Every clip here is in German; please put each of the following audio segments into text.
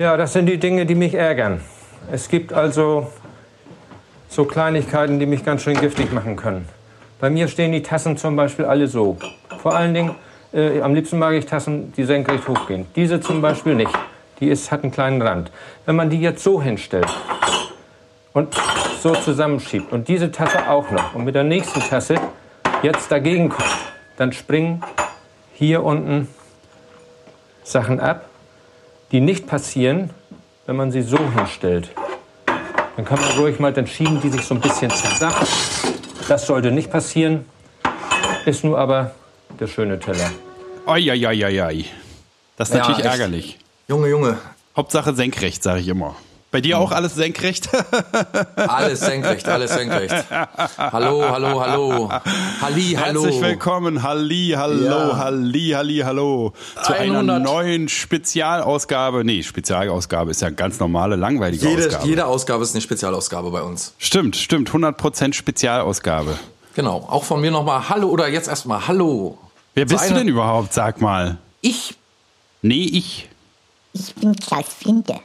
Ja, das sind die Dinge, die mich ärgern. Es gibt also so Kleinigkeiten, die mich ganz schön giftig machen können. Bei mir stehen die Tassen zum Beispiel alle so. Vor allen Dingen, äh, am liebsten mag ich Tassen, die senkrecht hochgehen. Diese zum Beispiel nicht. Die ist, hat einen kleinen Rand. Wenn man die jetzt so hinstellt und so zusammenschiebt und diese Tasse auch noch und mit der nächsten Tasse jetzt dagegen kommt, dann springen hier unten Sachen ab, die nicht passieren, wenn man sie so hinstellt. Dann kann man ruhig mal, dann schieben die sich so ein bisschen zusammen. Das sollte nicht passieren, ist nur aber der schöne Teller. Eieieiei. Das ist Ja, natürlich ärgerlich. Junge, Junge, Hauptsache senkrecht, sage ich immer. Bei dir auch alles senkrecht? alles senkrecht, alles senkrecht. Hallo, hallo, hallo. Halli, hallo. Herzlich willkommen, Halli, hallo, Ja. Halli, Halli, hallo. Zu einer 100. neuen Spezialausgabe. Nee, Spezialausgabe ist ja eine ganz normale, langweilige Jede, Ausgabe. jede Ausgabe ist eine Spezialausgabe bei uns. Stimmt, stimmt. 100% Spezialausgabe. Genau. Auch von mir nochmal Hallo oder jetzt erstmal Hallo. Wer bist du einer- denn überhaupt, sag mal? Ich. Nee, ich. Ich bin Klaus Flinte.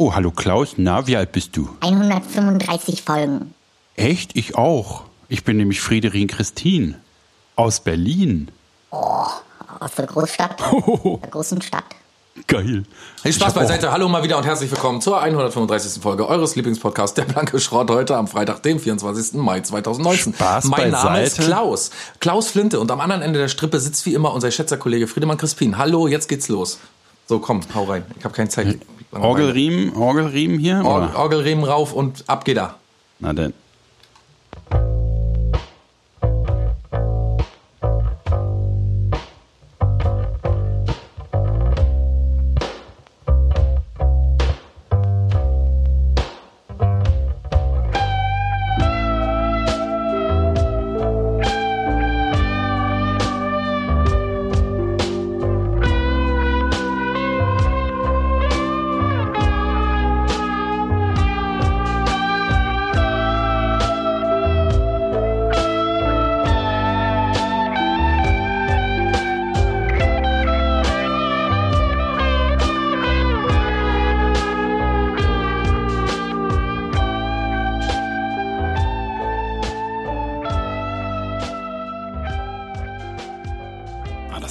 Oh, hallo Klaus, na, wie alt bist du? 135 Folgen. Echt? Ich auch. Ich bin nämlich Friederin Christine. Aus Berlin. Aus der Großstadt. Der großen Stadt. Geil. Hey, Ich Spaß beiseite. Hallo mal wieder und herzlich willkommen zur 135. Folge eures Lieblingspodcasts Der Blanke Schrott heute am Freitag, dem 24. Mai 2019. Spaß mein Name ist beiseite. Klaus. Klaus Flinte und am anderen Ende der Strippe sitzt wie immer unser schätzer Kollege Friedemann Crispin. Hallo, jetzt geht's los. So, komm, hau rein. Ich habe keine Zeit. Orgelriemen, Orgelriemen hier? Or? Orgelriemen rauf und ab geht er. Na denn.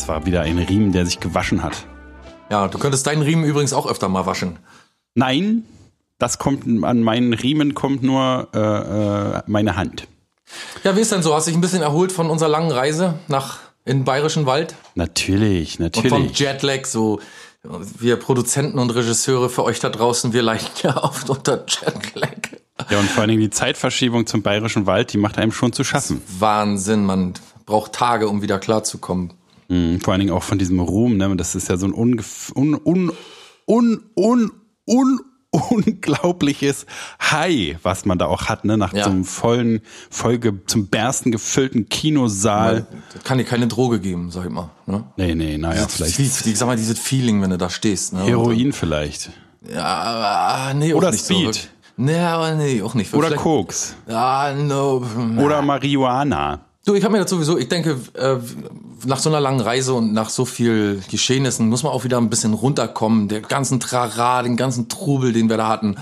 Das war wieder ein Riemen, der sich gewaschen hat. Ja, du könntest deinen Riemen übrigens auch öfter mal waschen. Nein, das kommt an meinen Riemen kommt nur äh, äh, meine Hand. Ja, wie ist denn so? Hast dich ein bisschen erholt von unserer langen Reise nach in den Bayerischen Wald? Natürlich, Und vom natürlich. Jetlag, so wir Produzenten und Regisseure für euch da draußen, wir leiden ja oft unter Jetlag. Ja, und vor allen Dingen die Zeitverschiebung zum Bayerischen Wald, die macht einem schon zu schaffen. Wahnsinn, man braucht Tage, um wieder klarzukommen. Mhm, vor allen Dingen auch von diesem Ruhm, ne? Das ist ja so ein ungef un, un, un, un, un, unglaubliches High, was man da auch hat, ne? Nach Ja. so einem vollen, vollge, zum Bersten gefüllten Kinosaal. Das kann dir keine Droge geben, sag ich mal. Ne? Nee, nee, naja, vielleicht ich sag mal, dieses Feeling, wenn du da stehst. Ne? Heroin vielleicht. Ja, aber, nee, Oder Speed. So. Nee, aber nee, auch nicht. Oder Koks. Ja, no. Oder Marihuana. Du, ich habe mir dazu sowieso, ich denke, äh, nach so einer langen Reise und nach so viel Geschehnissen muss man auch wieder ein bisschen runterkommen. Der ganzen Trara, den ganzen Trubel, den wir da hatten.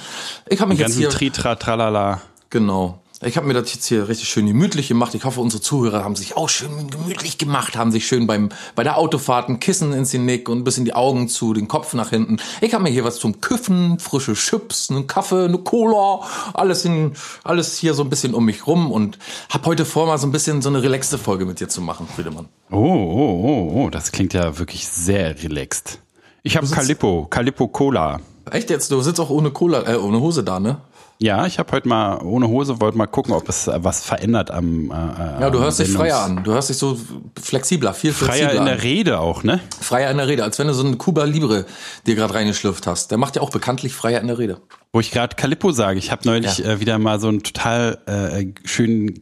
Ich habe mich Den jetzt ganzen hier, Tritra, Tralala. genau. Ich habe mir das jetzt hier richtig schön gemütlich gemacht. Ich hoffe, unsere Zuhörer haben sich auch schön gemütlich gemacht, haben sich schön beim bei der Autofahrt ein Kissen ins Genick und ein bisschen die Augen zu, den Kopf nach hinten. Ich habe mir hier was zum Küffen, frische Chips, einen Kaffee, eine Cola, alles in alles hier so ein bisschen um mich rum und habe heute vor, mal so ein bisschen so eine relaxte Folge mit dir zu machen, Friedemann. Oh, oh, oh, oh, das klingt ja wirklich sehr relaxed. Ich habe Calippo, Calippo Cola. Echt jetzt? Du sitzt auch ohne Cola, äh, ohne Hose da, ne? Ja, ich habe heute mal ohne Hose, wollte mal gucken, ob es äh, was verändert am. Äh, Ja, du am hörst dich freier an. Du hörst dich so flexibler, viel flexibler Freier in an. der Rede auch, ne? Freier in der Rede, als wenn du so einen Cuba Libre dir gerade reingeschlürft hast. Der macht ja auch bekanntlich freier in der Rede. Wo ich gerade Calippo sage, ich habe neulich Ja. äh, wieder mal so einen total äh, schönen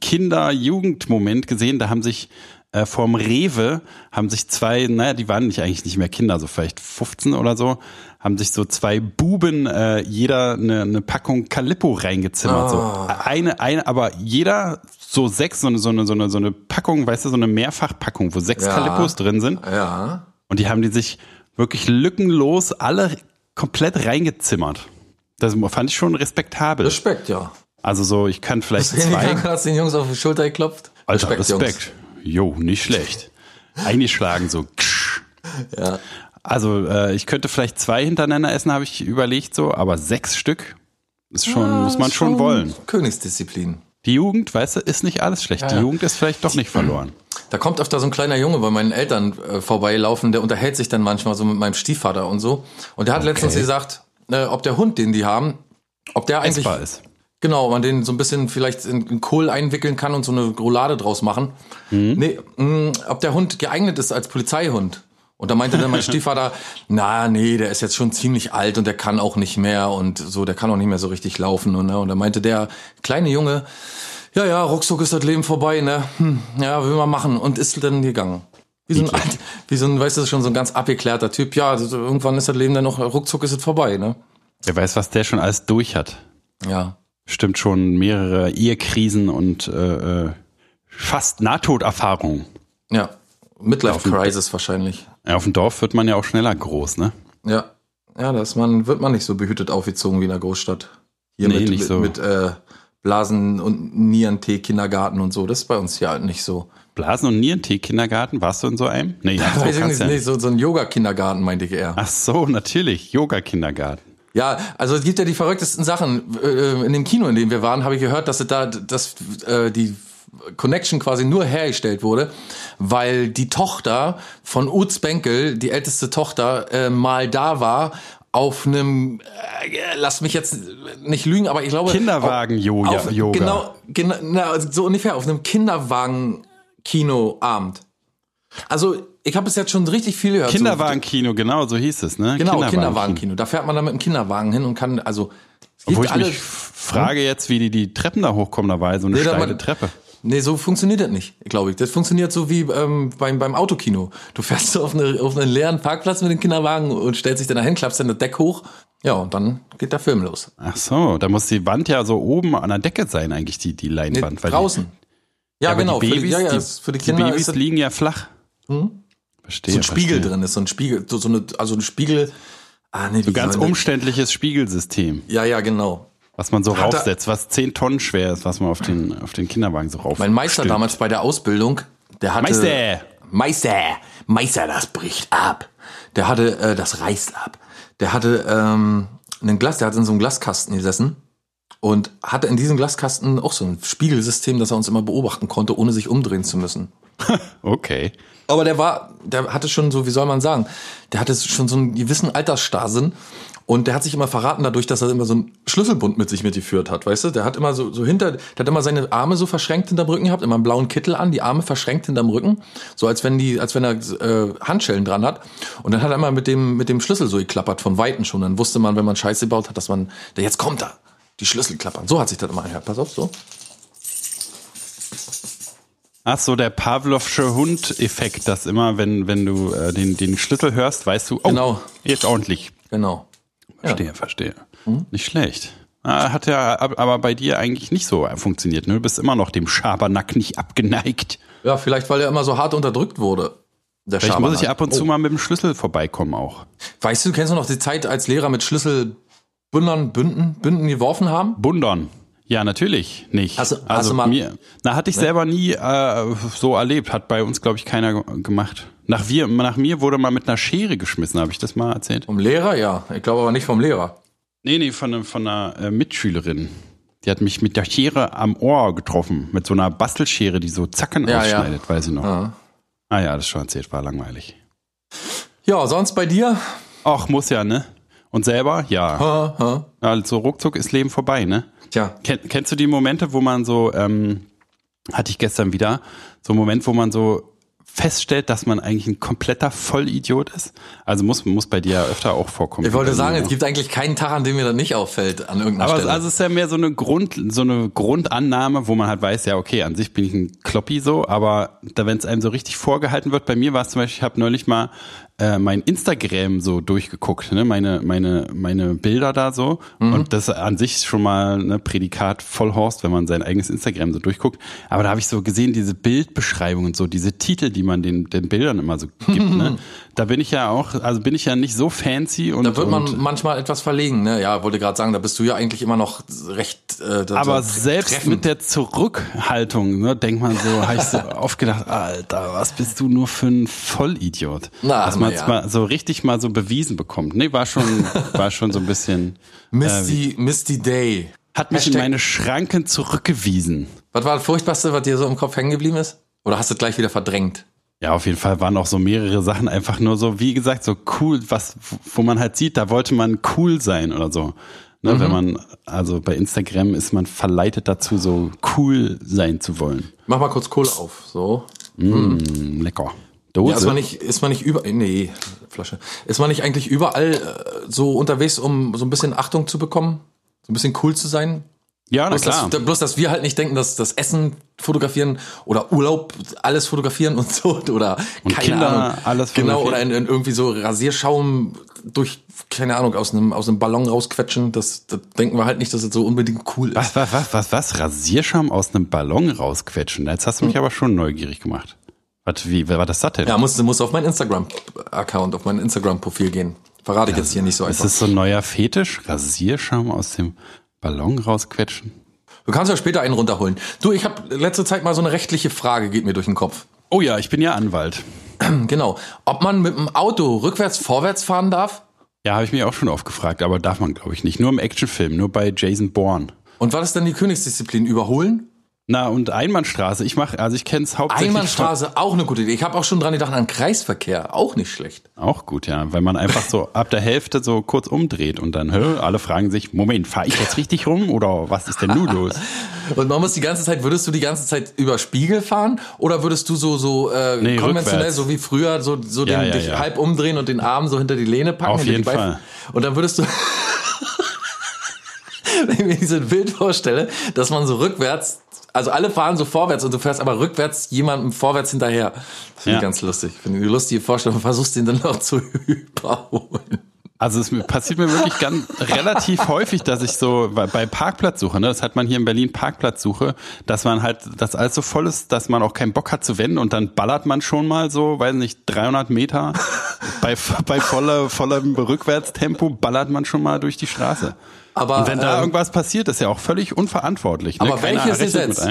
Kinder-Jugend-Moment gesehen. Da haben sich äh, vorm Rewe haben sich zwei, naja, die waren nicht eigentlich nicht mehr Kinder, so vielleicht 15 oder so, haben sich so zwei Buben äh, jeder eine, eine Packung Calippo reingezimmert. So eine, eine, aber jeder so sechs, so eine, so eine, so eine, so eine Packung, weißt du, so eine Mehrfachpackung, wo sechs Ja. Calippos drin sind. Ja. Und die haben die sich wirklich lückenlos alle komplett reingezimmert. Das fand ich schon respektabel. Respekt, ja. Also so, ich kann vielleicht zwei. hast den Jungs auf die Schulter geklopft? Alter, Jungs. Respekt. Jo, nicht schlecht. Eingeschlagen so. Ja. Also äh, ich könnte vielleicht zwei hintereinander essen, habe ich überlegt so, aber sechs Stück ist schon, muss man schon wollen. Königsdisziplin. Die Jugend, weißt du, ist nicht alles schlecht. Die Ja. Jugend ist vielleicht doch nicht verloren. Da kommt öfter so ein kleiner Junge bei meinen Eltern äh, vorbeilaufen, der unterhält sich dann manchmal so mit meinem Stiefvater und so. Und der hat letztens gesagt, äh, ob der Hund, den die haben, ob der eigentlich Essbar ist. Genau, man den so ein bisschen vielleicht in, Kohl einwickeln kann und so eine Roulade draus machen. Nee, mh, ob der Hund geeignet ist als Polizeihund. Und da meinte dann mein Stiefvater, na, nee, der ist jetzt schon ziemlich alt und der kann auch nicht mehr und so, der kann auch nicht mehr so richtig laufen. Und, ne? und da meinte der kleine Junge, ja, ja, ruckzuck ist das Leben vorbei, ne? Hm, ja, will man machen. Und ist dann gegangen. Wie so ein, alt, wie so ein, weißt du, schon so ein ganz abgeklärter Typ. Ja, also irgendwann ist das Leben dann noch, ruckzuck ist es vorbei, ne? Wer weiß, was der schon alles durch hat. Ja. Stimmt schon mehrere Ehekrisen und äh, äh, fast Nahtoderfahrungen. Ja. Midlife Crisis wahrscheinlich. Ja, auf dem Dorf wird man ja auch schneller groß, ne? Ja. Ja, da man, wird man nicht so behütet aufgezogen wie in der Großstadt. Hier Nee, mit, nicht mit, so. mit äh, Blasen und Nierentee, Kindergarten und so. Das ist bei uns hier halt nicht so. Blasen- und Nierentee-Kindergarten, warst du in so einem? Nee, ach so, Weiß ich nicht, ja. nee, so, so ein Yoga-Kindergarten meinte ich eher. Ach so, natürlich, Yoga-Kindergarten. Ja, also es gibt ja die verrücktesten Sachen. Äh, In dem Kino, in dem wir waren, habe ich gehört, dass da, dass äh, die Connection quasi nur hergestellt wurde, weil die Tochter von Utz Benkel, die älteste Tochter, äh, mal da war auf einem, äh, lass mich jetzt nicht lügen, aber ich glaube Kinderwagen-Yoga. genau, genau, na, so ungefähr auf einem Kinderwagen-Kinoabend. Also ich habe bis jetzt schon richtig viel gehört. so- Kinderwagenkino, genau, so hieß es, ne? Genau, Kinderwagenkino. Da fährt man dann mit dem Kinderwagen hin und kann, also es Wo ich alle, mich frage jetzt, wie die die Treppen da hochkommen, da war so eine Nee, steile man- Treppe. Nee, so funktioniert das nicht, glaube ich. Das funktioniert so wie ähm, beim, beim Autokino. Du fährst so auf, eine, auf einen leeren Parkplatz mit dem Kinderwagen und stellst dich dann dahin, klappst dann das Deck hoch. Ja, und dann geht der Film los. Ach so, da muss die Wand ja so oben an der Decke sein, eigentlich, die, die Nee, Leinwand. weil draußen. Die, Ja, aber genau. Die für Babys, die, ja, ja, die, für die die Kinder Babys ist das liegen ja flach. Verstehe. so ein Spiegel verstehe. drin ist, so ein Spiegel, so, so eine, also ein Spiegel. Ah, nee, So ganz umständliches Spiegelsystem, Ja, ja, genau. was man so Hat er- raufsetzt, was 10 Tonnen schwer ist, was man auf den, auf den Kinderwagen so rauf. Mein Meister stülpt. damals bei der Ausbildung, der hatte. Meister! Meister! Meister, das bricht ab. Der hatte, äh, das reißt ab. Der hatte ähm, einen Glas, der hat in so einem Glaskasten gesessen und hatte in diesem Glaskasten auch so ein Spiegelsystem, dass er uns immer beobachten konnte, ohne sich umdrehen zu müssen. Okay. Aber der war, der hatte schon so, wie soll man sagen, der hatte schon so einen gewissen Altersstarrsinn und der hat sich immer verraten dadurch, dass er immer so einen Schlüsselbund mit sich mitgeführt hat, weißt du? Der hat immer so, so hinter, der hat immer seine Arme so verschränkt hinterm Rücken gehabt, immer einen blauen Kittel an, die Arme verschränkt hinterm Rücken, so als wenn die, als wenn er äh, Handschellen dran hat. Und dann hat er immer mit dem, mit dem Schlüssel so geklappert, von Weitem schon. Dann wusste man, wenn man Scheiße gebaut hat, dass man, der jetzt kommt er. Die Schlüssel klappern. So hat sich das immer angehört. Pass auf, so. Ach so, der Pavlovsche Hund-Effekt, dass immer, wenn, wenn du äh, den, den Schlüssel hörst, weißt du, oh, Genau. jetzt ordentlich. Genau. Verstehe, verstehe. Nicht schlecht. Ah, Hat ja ab- aber bei dir eigentlich nicht so funktioniert. Ne? Du bist immer noch dem Schabernack nicht abgeneigt. Ja, vielleicht, weil er immer so hart unterdrückt wurde. Der Vielleicht muss ich ab und zu mal mit dem Schlüssel vorbeikommen auch. Weißt du, kennst du noch die Zeit, als Lehrer mit Schlüsselbündern, Bünden, Bünden geworfen haben? Bundern. Ja, natürlich nicht. Hast du- hast also du mal- mir, na, hatte ich selber nie äh, so erlebt. Hat bei uns, glaube ich, keiner ge- gemacht. Nach, wir, nach mir wurde mal mit einer Schere geschmissen. Habe ich das mal erzählt? Vom Lehrer, ja. Ich glaube aber nicht vom Lehrer. Nee, nee, von, ne- von einer äh, Mitschülerin. Die hat mich mit der Schere am Ohr getroffen. Mit so einer Bastelschere, die so Zacken Ja, ja. ausschneidet, weiß ich noch. Ja. Ah ja, das schon erzählt, war langweilig. Ja, sonst bei dir? Ach, muss ja, ne? Und selber? Ja. Ha, ha. Also ruckzuck ist Leben vorbei, ne? Tja, Ken, kennst du die Momente, wo man so, ähm, hatte ich gestern wieder, so einen Moment, wo man so feststellt, dass man eigentlich ein kompletter Vollidiot ist? Also muss, muss bei dir ja öfter auch vorkommen. ich wollte Bei sagen, es gibt eigentlich keinen Tag, an dem mir das nicht auffällt, an irgendeiner aber es, Stelle. also es ist ja mehr so eine Grund, so eine Grundannahme, wo man halt weiß, ja, okay, an sich bin ich ein Kloppi so, aber da, wenn es einem so richtig vorgehalten wird, bei mir war es zum Beispiel, ich habe neulich mal äh, mein Instagram so durchgeguckt, ne? meine, meine, meine Bilder da so. Mhm. Und das an sich schon mal ne Prädikat Vollhorst, wenn man sein eigenes Instagram so durchguckt. Aber da habe ich so gesehen, diese Bildbeschreibung und so, diese Titel, die man den, den Bildern immer so gibt. ne? Da bin ich ja auch, also bin ich ja nicht so fancy und. Da wird man manchmal etwas verlegen, ne? Ja, wollte gerade sagen, da bist du ja eigentlich immer noch recht. Äh, da- aber selbst treffend. mit der Zurückhaltung, ne, denkt man so, habe ich so oft gedacht, Alter, was bist du nur für ein Vollidiot? Na, man es ja. mal so richtig mal so bewiesen bekommt. Nee, war schon, war schon so ein bisschen, Misty, Misty Day. hat mich in Hashtag- meine Schranken zurückgewiesen. Was war das Furchtbarste, was dir so im Kopf hängen geblieben ist? Oder hast du es gleich wieder verdrängt? Ja, auf jeden Fall waren auch so mehrere Sachen einfach nur so, wie gesagt, so cool, was, wo man halt sieht, da wollte man cool sein oder so. Ne, Mhm. Wenn man, also bei Instagram ist man verleitet dazu, so cool sein zu wollen. Mach mal kurz Kohle auf. So. Mm, lecker. Dose. Ja, ist man nicht, ist man nicht überall, nee, Flasche. Ist man nicht eigentlich überall äh, so unterwegs, um so ein bisschen Achtung zu bekommen? So ein bisschen cool zu sein? ja, na Bloß klar. dass, bloß, dass wir halt nicht denken, dass das Essen fotografieren oder Urlaub alles fotografieren und so oder Und keine Kinder Ahnung. alles genau oder in, in irgendwie so Rasierschaum durch keine Ahnung aus einem aus einem Ballon rausquetschen. Das, das denken wir halt nicht, dass es so unbedingt cool ist. Was, was, was, was, was? Rasierschaum aus einem Ballon rausquetschen? Jetzt hast du mich aber schon neugierig gemacht. Was, wie, wer war das das denn? Ja, musst du musst auf meinen Instagram Account, auf mein Instagram Profil gehen. Verrate ich jetzt hier nicht so Ist einfach. das so ein neuer Fetisch? Rasierschaum aus dem Ballon rausquetschen? Du kannst ja später einen runterholen. Du, ich habe letzte Zeit mal so eine rechtliche Frage geht mir durch den Kopf. Oh ja, ich bin ja Anwalt. Genau, ob man mit dem Auto rückwärts vorwärts fahren darf? Ja, habe ich mich auch schon oft gefragt, aber darf man, glaube ich, nicht. Nur im Actionfilm, nur bei Jason Bourne. Und was ist denn die Königsdisziplin? Überholen? Na, und Einbahnstraße. Ich mach, also ich kenne es hauptsächlich. Einbahnstraße, auch eine gute Idee. Ich habe auch schon dran gedacht an Kreisverkehr, auch nicht schlecht. Auch gut, ja. Weil man einfach so ab der Hälfte so kurz umdreht und dann, hä, alle fragen sich, Moment, fahre ich jetzt richtig rum oder was ist denn nun los? Und man muss die ganze Zeit, würdest du die ganze Zeit über Spiegel fahren oder würdest du so so äh, Nee, konventionell, rückwärts. so wie früher, so, so Ja, den, ja, dich ja. halb umdrehen und den Arm so hinter die Lehne packen? Auf jeden Fall. Und dann würdest du, wenn ich mir dieses Bild vorstelle, dass man so rückwärts, also alle fahren so vorwärts und du fährst aber rückwärts jemandem vorwärts hinterher. Das finde Ja. ich ganz lustig. Finde ich eine lustige Vorstellung. Versuchst ihn dann noch zu überholen. Also es passiert mir wirklich ganz relativ häufig, dass ich so bei Parkplatzsuche, ne, das hat man hier in Berlin Parkplatzsuche, dass man halt, dass alles so voll ist, dass man auch keinen Bock hat zu wenden und dann ballert man schon mal so, weiß nicht, 300 Meter bei bei voller vollem Rückwärtstempo ballert man schon mal durch die Straße. Aber, und wenn da ähm, irgendwas passiert, ist ja auch völlig unverantwortlich. Ne? Aber Keiner welches Gesetz,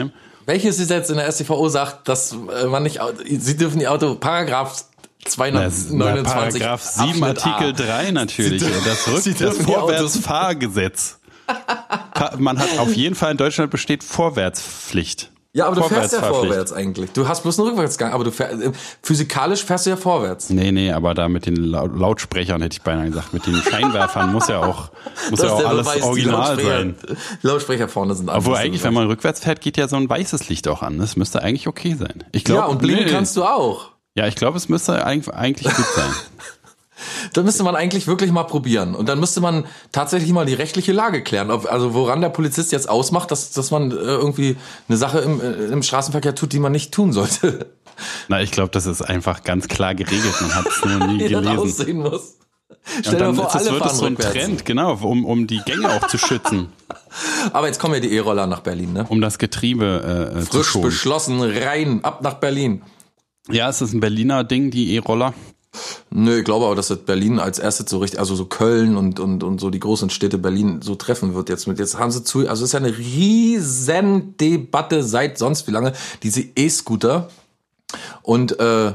welches Gesetz in der StVO sagt, dass äh, man nicht, sie dürfen die Auto, Paragraph Na, 229 Paragraph 7 Abschnitt Artikel A. 3 natürlich. Sie- das das Vorwärtsfahrgesetz. Man hat auf jeden Fall in Deutschland besteht Vorwärtspflicht. Ja, aber du fährst ja vorwärts eigentlich. Du hast bloß einen Rückwärtsgang, aber du fährst, äh, physikalisch fährst du ja vorwärts. Nee, nee, aber da mit den Lau- Lautsprechern hätte ich beinahe gesagt, mit den Scheinwerfern muss ja auch, muss ja auch alles Beweis, die original Lautsprecher- sein. Die Lautsprecher vorne sind Obwohl anders. eigentlich, wenn man rückwärts fährt, geht ja so ein weißes Licht auch an. Das müsste eigentlich okay sein. Ich glaube, Ja, und blinken nee, kannst du auch. Ja, ich glaube, es müsste eigentlich gut sein. Da müsste man eigentlich wirklich mal probieren. Und dann müsste man tatsächlich mal die rechtliche Lage klären. Ob, also woran der Polizist jetzt ausmacht, dass, dass man äh, irgendwie eine Sache im, äh, im Straßenverkehr tut, die man nicht tun sollte. Na, ich glaube, das ist einfach ganz klar geregelt. Man hat es nur nie das gelesen. aussehen muss. Und Stell dir dann vor, ist es, alle wird es so ein rückwärts. Trend, genau, um, um die Gänge auch zu schützen, Aber jetzt kommen ja die E-Roller nach Berlin, ne? um das Getriebe äh, zu Frisch schonen. beschlossen, rein, ab nach Berlin. Ja, ist das ein Berliner Ding, die E-Roller? Nö, ich glaube aber, dass das Berlin als erstes so richtig, also so Köln und, und, und so die großen Städte Berlin so treffen wird jetzt mit. Jetzt haben sie zu, also es ist ja eine riesen Debatte seit sonst wie lange, diese E-Scooter. Und äh,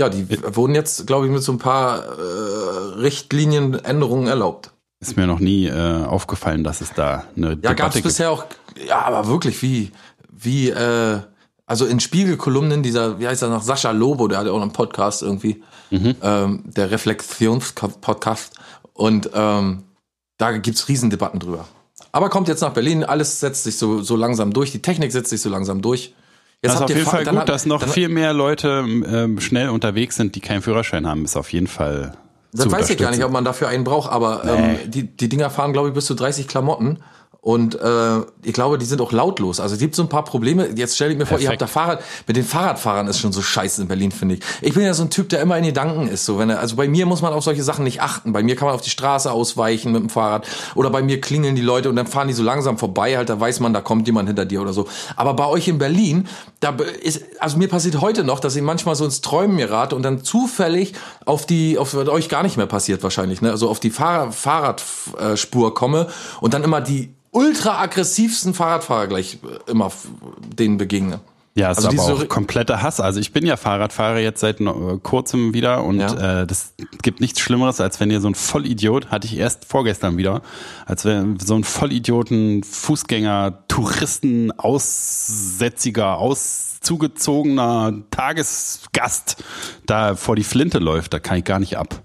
ja, die wurden jetzt, glaube ich, mit so ein paar äh, Richtlinienänderungen erlaubt. Ist mir noch nie äh, aufgefallen, dass es da eine Ja, Debatte gab es gibt. bisher auch, ja, aber wirklich, wie, wie, äh, also in Spiegelkolumnen dieser, wie heißt er noch, Sascha Lobo, der hat ja auch einen Podcast irgendwie, Mhm. ähm, der Reflexionspodcast. Und ähm, da gibt's Riesendebatten drüber. Aber kommt jetzt nach Berlin, alles setzt sich so, so langsam durch, die Technik setzt sich so langsam durch. Jetzt Das ist auf jeden Fa- Fall gut, hat- dass noch viel mehr Leute ähm, schnell unterwegs sind, die keinen Führerschein haben. Ist auf jeden Fall Das weiß ich gar nicht, ob man dafür einen braucht, aber ähm, die, die Dinger fahren, glaube ich, bis zu 30 Klamotten. Und äh, ich glaube, die sind auch lautlos. Also es gibt so ein paar Probleme. Jetzt stell ich mir vor, ihr habt da Fahrrad. Mit den Fahrradfahrern ist schon so scheiße in Berlin, finde ich. Ich bin ja so ein Typ, der immer in Gedanken ist. So, wenn er, also bei mir muss man auf solche Sachen nicht achten. Bei mir kann man auf die Straße ausweichen mit dem Fahrrad. Oder bei mir klingeln die Leute und dann fahren die so langsam vorbei. Halt, da weiß man, da kommt jemand hinter dir oder so. Aber bei euch in Berlin, da ist, also mir passiert heute noch, dass ich manchmal so ins Träumen mir rate und dann zufällig auf die, auf euch gar nicht mehr passiert wahrscheinlich, ne? Also auf die Fahrrad, Fahrradspur komme und dann immer die ultra aggressivsten Fahrradfahrer gleich äh, immer denen begegne. Ja, es Also ist aber auch kompletter Hass. Also ich bin ja Fahrradfahrer jetzt seit äh, kurzem wieder und Ja. äh, das gibt nichts Schlimmeres, als wenn ihr so ein Vollidiot, hatte ich erst vorgestern wieder, als wenn so ein Vollidioten, Fußgänger, Touristen, Aussätziger, auszugezogener Tagesgast da vor die Flinte läuft, da kann ich gar nicht ab.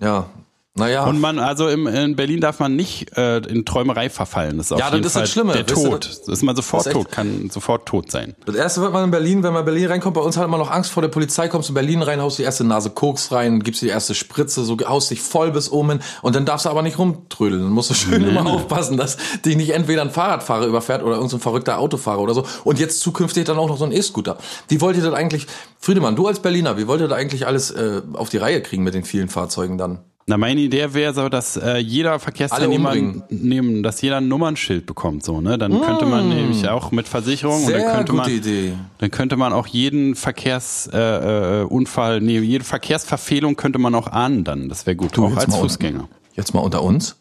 Ja. Naja. Und man, also im, in Berlin darf man nicht äh, in Träumerei verfallen. Das ist auf Ja, das jeden ist das Fall Schlimme, der weißt du, Tod. das- Das ist man sofort das ist tot, kann sofort tot sein. Das erste wird man in Berlin, wenn man in Berlin reinkommt, bei uns hat man noch Angst vor der Polizei, kommst du in Berlin rein, haust die erste Nase Koks rein, gibst die erste Spritze, so haust dich voll bis oben hin und dann darfst du aber nicht rumtrödeln. Dann musst du schön immer aufpassen, dass dich nicht entweder ein Fahrradfahrer überfährt oder irgendein verrückter Autofahrer oder so. Und jetzt zukünftig dann auch noch so ein E-Scooter. Wie wollt ihr das eigentlich, Friedemann, du als Berliner, wie wollt ihr das eigentlich alles äh, auf die Reihe kriegen mit den vielen Fahrzeugen dann? Na, meine Idee wäre so, dass äh, jeder Verkehrsteilnehmer nehmen, dass jeder ein Nummernschild bekommt, so, ne? Dann könnte man nämlich auch mit Versicherung und dann Mm. Sehr könnte gute man, Idee. dann könnte man auch jeden Verkehrsunfall, äh, Unfall, nee, jede Verkehrsverfehlung könnte man auch ahnen dann. Das wäre gut, auch jetzt als Fußgänger. Jetzt mal unter uns.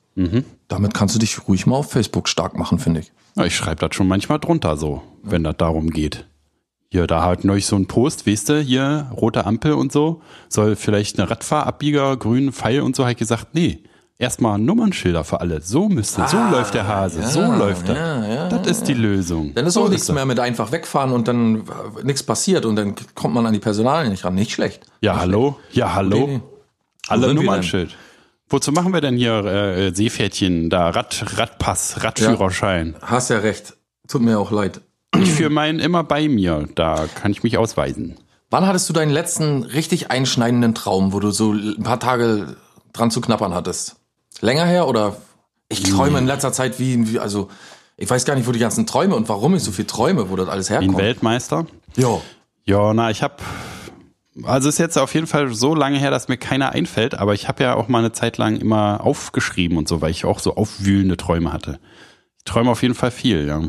Damit kannst du dich ruhig mal auf Facebook stark machen, finde ich. Ja, ich schreibe das schon manchmal drunter so, wenn das darum geht. Hier, da hat neulich so ein Post, weißt du, hier, rote Ampel und so, soll vielleicht eine Radfahrabbieger, grünen Pfeil und so, ich gesagt, nee, erstmal Nummernschilder für alle. So müsste, so läuft der Hase, so läuft er. Ah, ja, ja, das ist die Lösung. Dann ist so auch nichts mehr mit einfach wegfahren und dann äh, nichts passiert und dann kommt man an die Personalien nicht ran. Nicht schlecht. Ja, hallo? Ja, hallo? Nee, nee. Alle Nummernschild. Wozu machen wir denn hier äh, Seepferdchen, da Rad, Radpass, Radführerschein? Hast ja recht. Tut mir auch leid. Ich führe meinen immer bei mir, da kann ich mich ausweisen. Wann hattest du deinen letzten richtig einschneidenden Traum, wo du so ein paar Tage dran zu knappern hattest? Länger her oder? Ich träume in letzter Zeit wie, wie also ich weiß gar nicht, wo die ganzen Träume und warum ich so viel träume, wo das alles Wie ein herkommt. Weltmeister? Jo. Ja, na, ich habe also ist jetzt auf jeden Fall so lange her, dass mir keiner einfällt, aber ich habe ja auch mal eine Zeit lang immer aufgeschrieben und so, weil ich auch so aufwühlende Träume hatte. Ich träume auf jeden Fall viel, ja.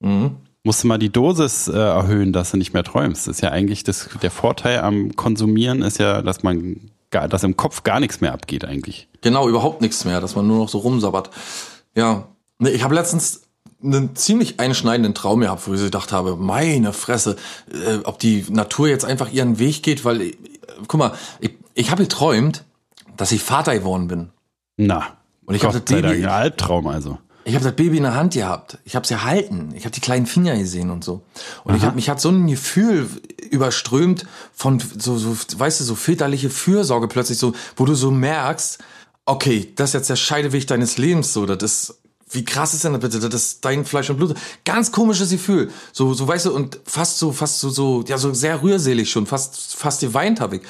Mhm. Musst du mal die Dosis äh, erhöhen, dass du nicht mehr träumst. Das ist ja eigentlich das, der Vorteil am Konsumieren ist ja, dass man gar, dass im Kopf gar nichts mehr abgeht eigentlich. Genau, überhaupt nichts mehr, dass man nur noch so rumsabbert. Ja, nee, ich habe letztens einen ziemlich einschneidenden Traum gehabt, wo ich gedacht habe, meine Fresse, äh, ob die Natur jetzt einfach ihren Weg geht, weil, äh, guck mal, ich, ich habe geträumt, dass ich Vater geworden bin. Na, Und ich Gott das sei Dank, Baby- ein Albtraum also. Ich habe das Baby in der Hand gehabt. Ich habe es erhalten. Ich habe die kleinen Finger gesehen und so. Und ich hab, mich hat so ein Gefühl überströmt von so, so, weißt du, so väterliche Fürsorge plötzlich so, wo du so merkst, okay, das ist jetzt der Scheideweg deines Lebens, so, das ist, wie krass ist denn das bitte? Das ist dein Fleisch und Blut. Ganz komisches Gefühl. So, so, weißt du, und fast so, fast so, so, ja, so sehr rührselig schon, fast, fast geweint habe ich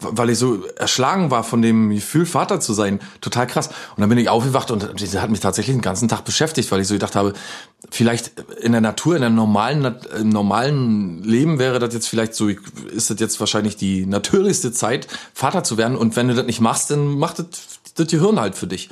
weil ich so erschlagen war von dem Gefühl, Vater zu sein. Total krass. Und dann bin ich aufgewacht und das hat mich tatsächlich den ganzen Tag beschäftigt, weil ich so gedacht habe, vielleicht in der Natur, in einem normalen, im normalen Leben wäre das jetzt vielleicht so, ist das jetzt wahrscheinlich die natürlichste Zeit, Vater zu werden. Und wenn du das nicht machst, dann macht das, das Gehirn halt für dich.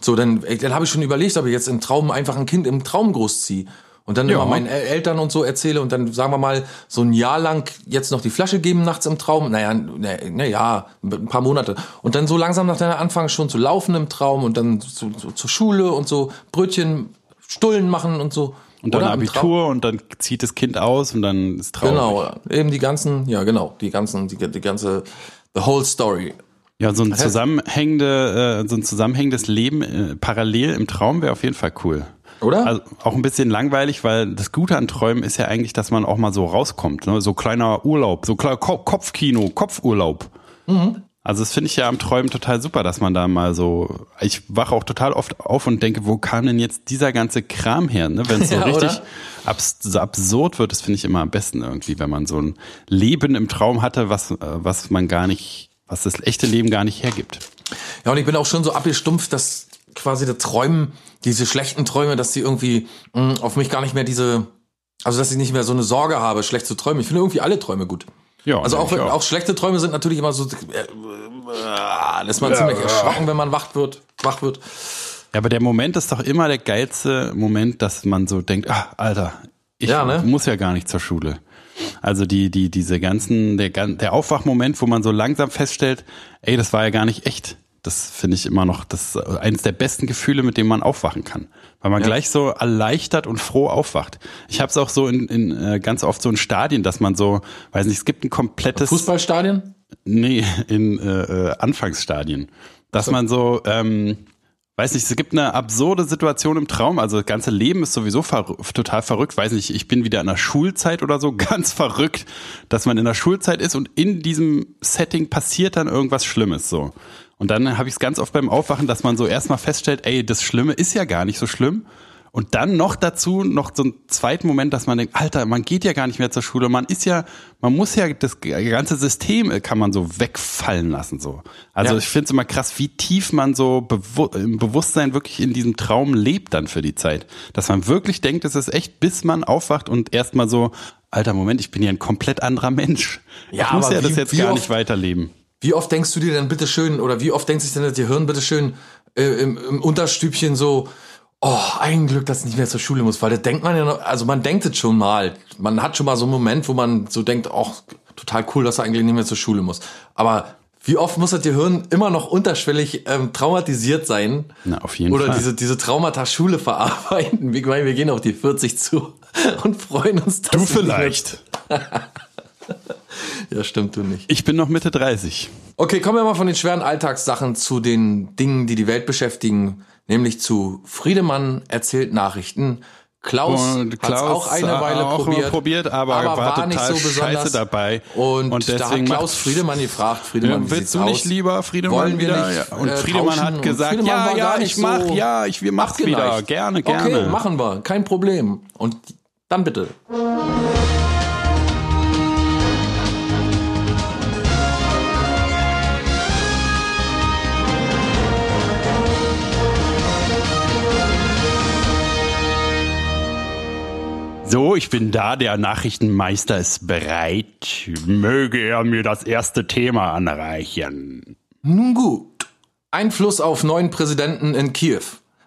So, dann, dann habe ich schon überlegt, ob ich jetzt im Traum einfach ein Kind im Traum großziehe. Und dann Ja. immer meinen El- Eltern und so erzähle und dann sagen wir mal so ein Jahr lang jetzt noch die Flasche geben nachts im Traum. Naja, naja, naja ein paar Monate. Und dann so langsam nach deiner anfangen schon zu laufen im Traum und dann zu, zu, zur Schule und so Brötchen, Stullen machen und so. Und dann Oder Traum- Abitur und dann zieht das Kind aus und dann ist traurig. Genau, eben die ganzen, ja genau, die ganzen, die, die ganze, the whole story. Ja, so ein zusammenhängende, äh, so ein zusammenhängendes Leben äh, parallel im Traum wäre auf jeden Fall cool. Oder? Also auch ein bisschen langweilig, weil das Gute an Träumen ist ja eigentlich, dass man auch mal so rauskommt, ne? So kleiner Urlaub, so kleiner Ko Kopfkino, Kopfurlaub. Also das finde ich ja am Träumen total super, dass man da mal so. Ich wache auch total oft auf und denke, wo kam denn jetzt dieser ganze Kram her? Ne? Wenn es so Ja, richtig abs so absurd wird, das finde ich immer am besten irgendwie, wenn man so ein Leben im Traum hatte, was, äh, was man gar nicht, was das echte Leben gar nicht hergibt. Ja, und ich bin auch schon so abgestumpft, dass quasi das Träumen, diese schlechten Träume, dass die irgendwie mh, auf mich gar nicht mehr diese, also dass ich nicht mehr so eine Sorge habe, schlecht zu träumen. Ich finde irgendwie alle Träume gut. Ja, also auch, auch. auch schlechte Träume sind natürlich immer so, äh, äh, ist man ziemlich erschrocken, wenn man wach wird, wach wird. Ja, aber der Moment ist doch immer der geilste Moment, dass man so denkt, ah, Alter, ich Ja, ne? muss ja gar nicht zur Schule. Also die, die, diese ganzen, der, der Aufwachmoment, wo man so langsam feststellt, ey, das war ja gar nicht echt. Das finde ich immer noch, das eines der besten Gefühle, mit dem man aufwachen kann. Weil man gleich so erleichtert und froh aufwacht. Ich habe es auch so in, in äh, ganz oft so in Stadien, dass man so, weiß nicht, es gibt ein komplettes Fußballstadien? Nee, in äh, äh, Anfangsstadien. Dass man so, ähm, weiß nicht, es gibt eine absurde Situation im Traum. Also das ganze Leben ist sowieso ver total verrückt. Weiß nicht, ich bin wieder in der Schulzeit oder so, ganz verrückt, dass man in der Schulzeit ist und in diesem Setting passiert dann irgendwas Schlimmes so. Und dann habe ich es ganz oft beim Aufwachen, dass man so erstmal feststellt, ey, das Schlimme ist ja gar nicht so schlimm. Und dann noch dazu noch so einen zweiten Moment, dass man denkt, Alter, man geht ja gar nicht mehr zur Schule. Man ist ja, man muss ja das ganze System äh, kann man so wegfallen lassen so. Also Ja. ich finde es immer krass, wie tief man so bewu im Bewusstsein wirklich in diesem Traum lebt dann für die Zeit. Dass man wirklich denkt, es ist echt, bis man aufwacht und erstmal so, Alter, Moment, ich bin ja ein komplett anderer Mensch. Ja, ich muss ja das jetzt gar oft- nicht weiterleben. Wie oft denkst du dir denn bitte schön, oder wie oft denkt sich denn das Gehirn bitte schön äh, im, im Unterstübchen so, oh, ein Glück, dass ich nicht mehr zur Schule muss, weil das denkt man ja noch, also man denkt es schon mal. Man hat schon mal so einen Moment, wo man so denkt, oh, total cool, dass er eigentlich nicht mehr zur Schule muss. Aber wie oft muss das Gehirn immer noch unterschwellig ähm, traumatisiert sein? Na, auf jeden Oder Fall. diese, diese Traumata Schule verarbeiten. Ich meine, wir gehen auf die 40 zu und freuen uns, dass Du vielleicht. Ja, stimmt, du nicht. Ich bin noch Mitte 30. Okay, kommen wir mal von den schweren Alltagssachen zu den Dingen, die die Welt beschäftigen, nämlich zu Friedemann erzählt Nachrichten. Klaus, Und hat Klaus auch eine Weile auch probiert, probiert, aber er war total scheiße dabei. Und, Und da hat Klaus Friedemann gefragt, Friedemann, Ja, willst du nicht aus? lieber Friedemann Wollen wir wieder? nicht, und äh, Friedemann tauschen? hat gesagt, Friedemann ja, war ja, ich nicht mach, so ja, ich wir mach's wieder, gerne, gerne. Okay, machen wir, kein Problem. Und dann bitte. So, ich bin da, der Nachrichtenmeister ist bereit. Möge er mir das erste Thema anreichen. Nun gut. Einfluss auf neuen Präsidenten in Kiew.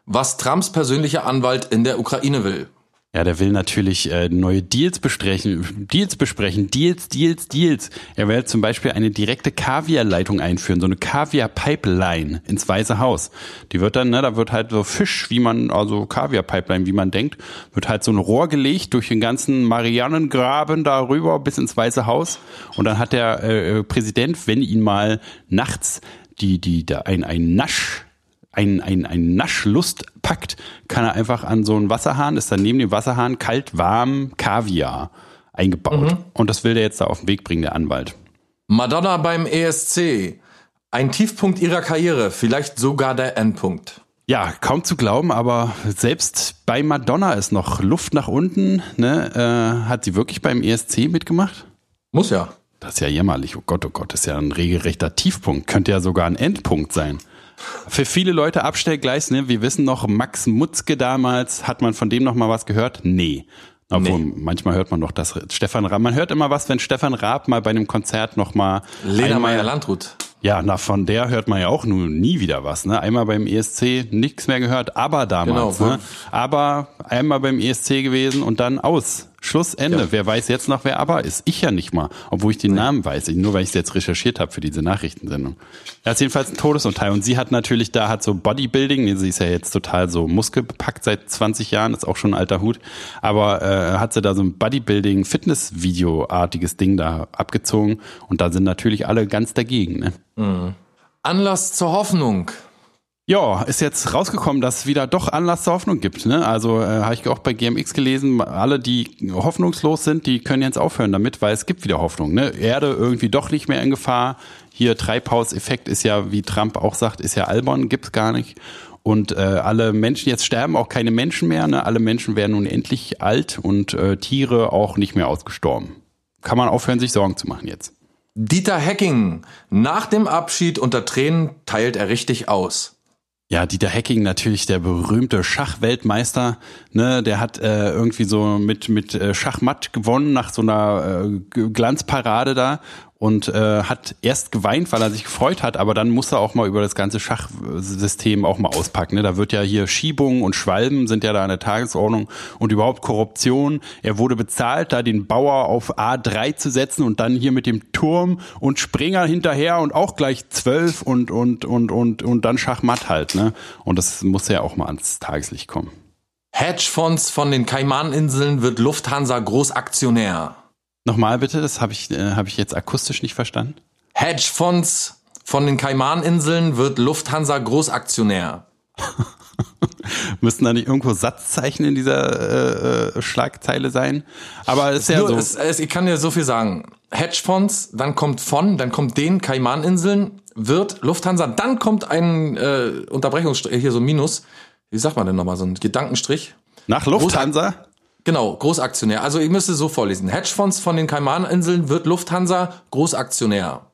Was Trumps persönlicher Anwalt in der Ukraine will. Ja, der will natürlich äh, neue Deals besprechen, Deals besprechen, Deals, Deals, Deals. Er will zum Beispiel eine direkte Kaviarleitung einführen, so eine Kaviar-Pipeline ins Weiße Haus. Die wird dann, ne, da wird halt so Fisch, wie man, also Kaviar-Pipeline, wie man denkt, wird halt so ein Rohr gelegt durch den ganzen Marianengraben darüber bis ins Weiße Haus. Und dann hat der äh, Präsident, wenn ihn mal nachts die, die, da ein, ein Nasch ein, ein, ein Naschlust packt, kann er einfach an so einen Wasserhahn, ist dann neben dem Wasserhahn kalt, warm Kaviar eingebaut. Und das will der jetzt da auf den Weg bringen, der Anwalt. Madonna beim ESC. Ein Tiefpunkt ihrer Karriere, vielleicht sogar der Endpunkt. Ja, kaum zu glauben, aber selbst bei Madonna ist noch Luft nach unten. Ne? Äh, hat sie wirklich beim ESC mitgemacht? Muss ja. Das ist ja jämmerlich. Oh Gott, oh Gott, das ist ja ein regelrechter Tiefpunkt. Könnte ja sogar ein Endpunkt sein. Für viele Leute Abstellgleis, ne? Wir wissen noch, Max Mutzke damals, hat man von dem noch mal was gehört? Nee. Obwohl, manchmal hört man doch, dass Stefan Raab, man hört immer was, wenn Stefan Raab mal bei einem Konzert noch mal Lena Meyer-Landrut. ja, na, von der hört man ja auch nun nie wieder was, ne? Einmal beim ESC nichts mehr gehört, aber damals, Genau. ne? Aber einmal beim ESC gewesen und dann aus. Schluss, Ende. Ja. Wer weiß jetzt noch, wer aber ist? Ich ja nicht mal, obwohl ich den Namen weiß, nur weil ich es jetzt recherchiert habe für diese Nachrichtensendung. Das ist jedenfalls ein Todesunteil. Und sie hat natürlich, da hat so Bodybuilding, nee, sie ist ja jetzt total so muskelbepackt seit 20 Jahren, ist auch schon ein alter Hut, aber äh, hat sie da so ein Bodybuilding-Fitness-Video-artiges Ding da abgezogen und da sind natürlich alle ganz dagegen, ne? Anlass zur Hoffnung. Ja, ist jetzt rausgekommen, dass es wieder doch Anlass zur Hoffnung gibt. Ne? Also äh, habe ich auch bei GMX gelesen, alle, die hoffnungslos sind, die können jetzt aufhören damit, weil es gibt wieder Hoffnung. Ne? Erde irgendwie doch nicht mehr in Gefahr. Hier Treibhauseffekt ist ja, wie Trump auch sagt, ist ja albern, gibt's gar nicht. Und äh, alle Menschen, jetzt sterben auch keine Menschen mehr. Ne? Alle Menschen werden nun endlich alt und äh, Tiere auch nicht mehr ausgestorben. Kann man aufhören, sich Sorgen zu machen jetzt. Dieter Hecking. Nach dem Abschied unter Tränen teilt er richtig aus. Ja, Dieter Hecking natürlich der berühmte Schachweltmeister, ne, der hat äh, irgendwie so mit mit äh, Schachmatt gewonnen nach so einer äh, Glanzparade da und äh, hat erst geweint, weil er sich gefreut hat, aber dann muss er auch mal über das ganze Schachsystem auch mal auspacken. Ne? Da wird ja hier Schiebungen und Schwalben sind ja da an der Tagesordnung und überhaupt Korruption. Er wurde bezahlt, da den Bauer auf A3 zu setzen und dann hier mit dem Turm und Springer hinterher und auch gleich zwölf und und und und und dann Schachmatt halt. Ne? Und das muss ja auch mal ans Tageslicht kommen. Hedgefonds von den Kaimaninseln wird Lufthansa Großaktionär. Nochmal bitte, das habe ich, äh, hab ich jetzt akustisch nicht verstanden. Hedgefonds von den Kaimaninseln wird Lufthansa Großaktionär. Müssten da nicht irgendwo Satzzeichen in dieser äh, äh, Schlagzeile sein? Aber es ist ja Nur, so. es, es, ich kann dir so viel sagen. Hedgefonds, dann kommt von, dann kommt den Kaimaninseln, wird Lufthansa, dann kommt ein äh, Unterbrechungsstrich, hier so ein Minus. Wie sagt man denn nochmal, so ein Gedankenstrich? Nach Lufthansa? Genau, Großaktionär. Also ich müsste so vorlesen. Hedgefonds von den Kaimaninseln wird Lufthansa Großaktionär.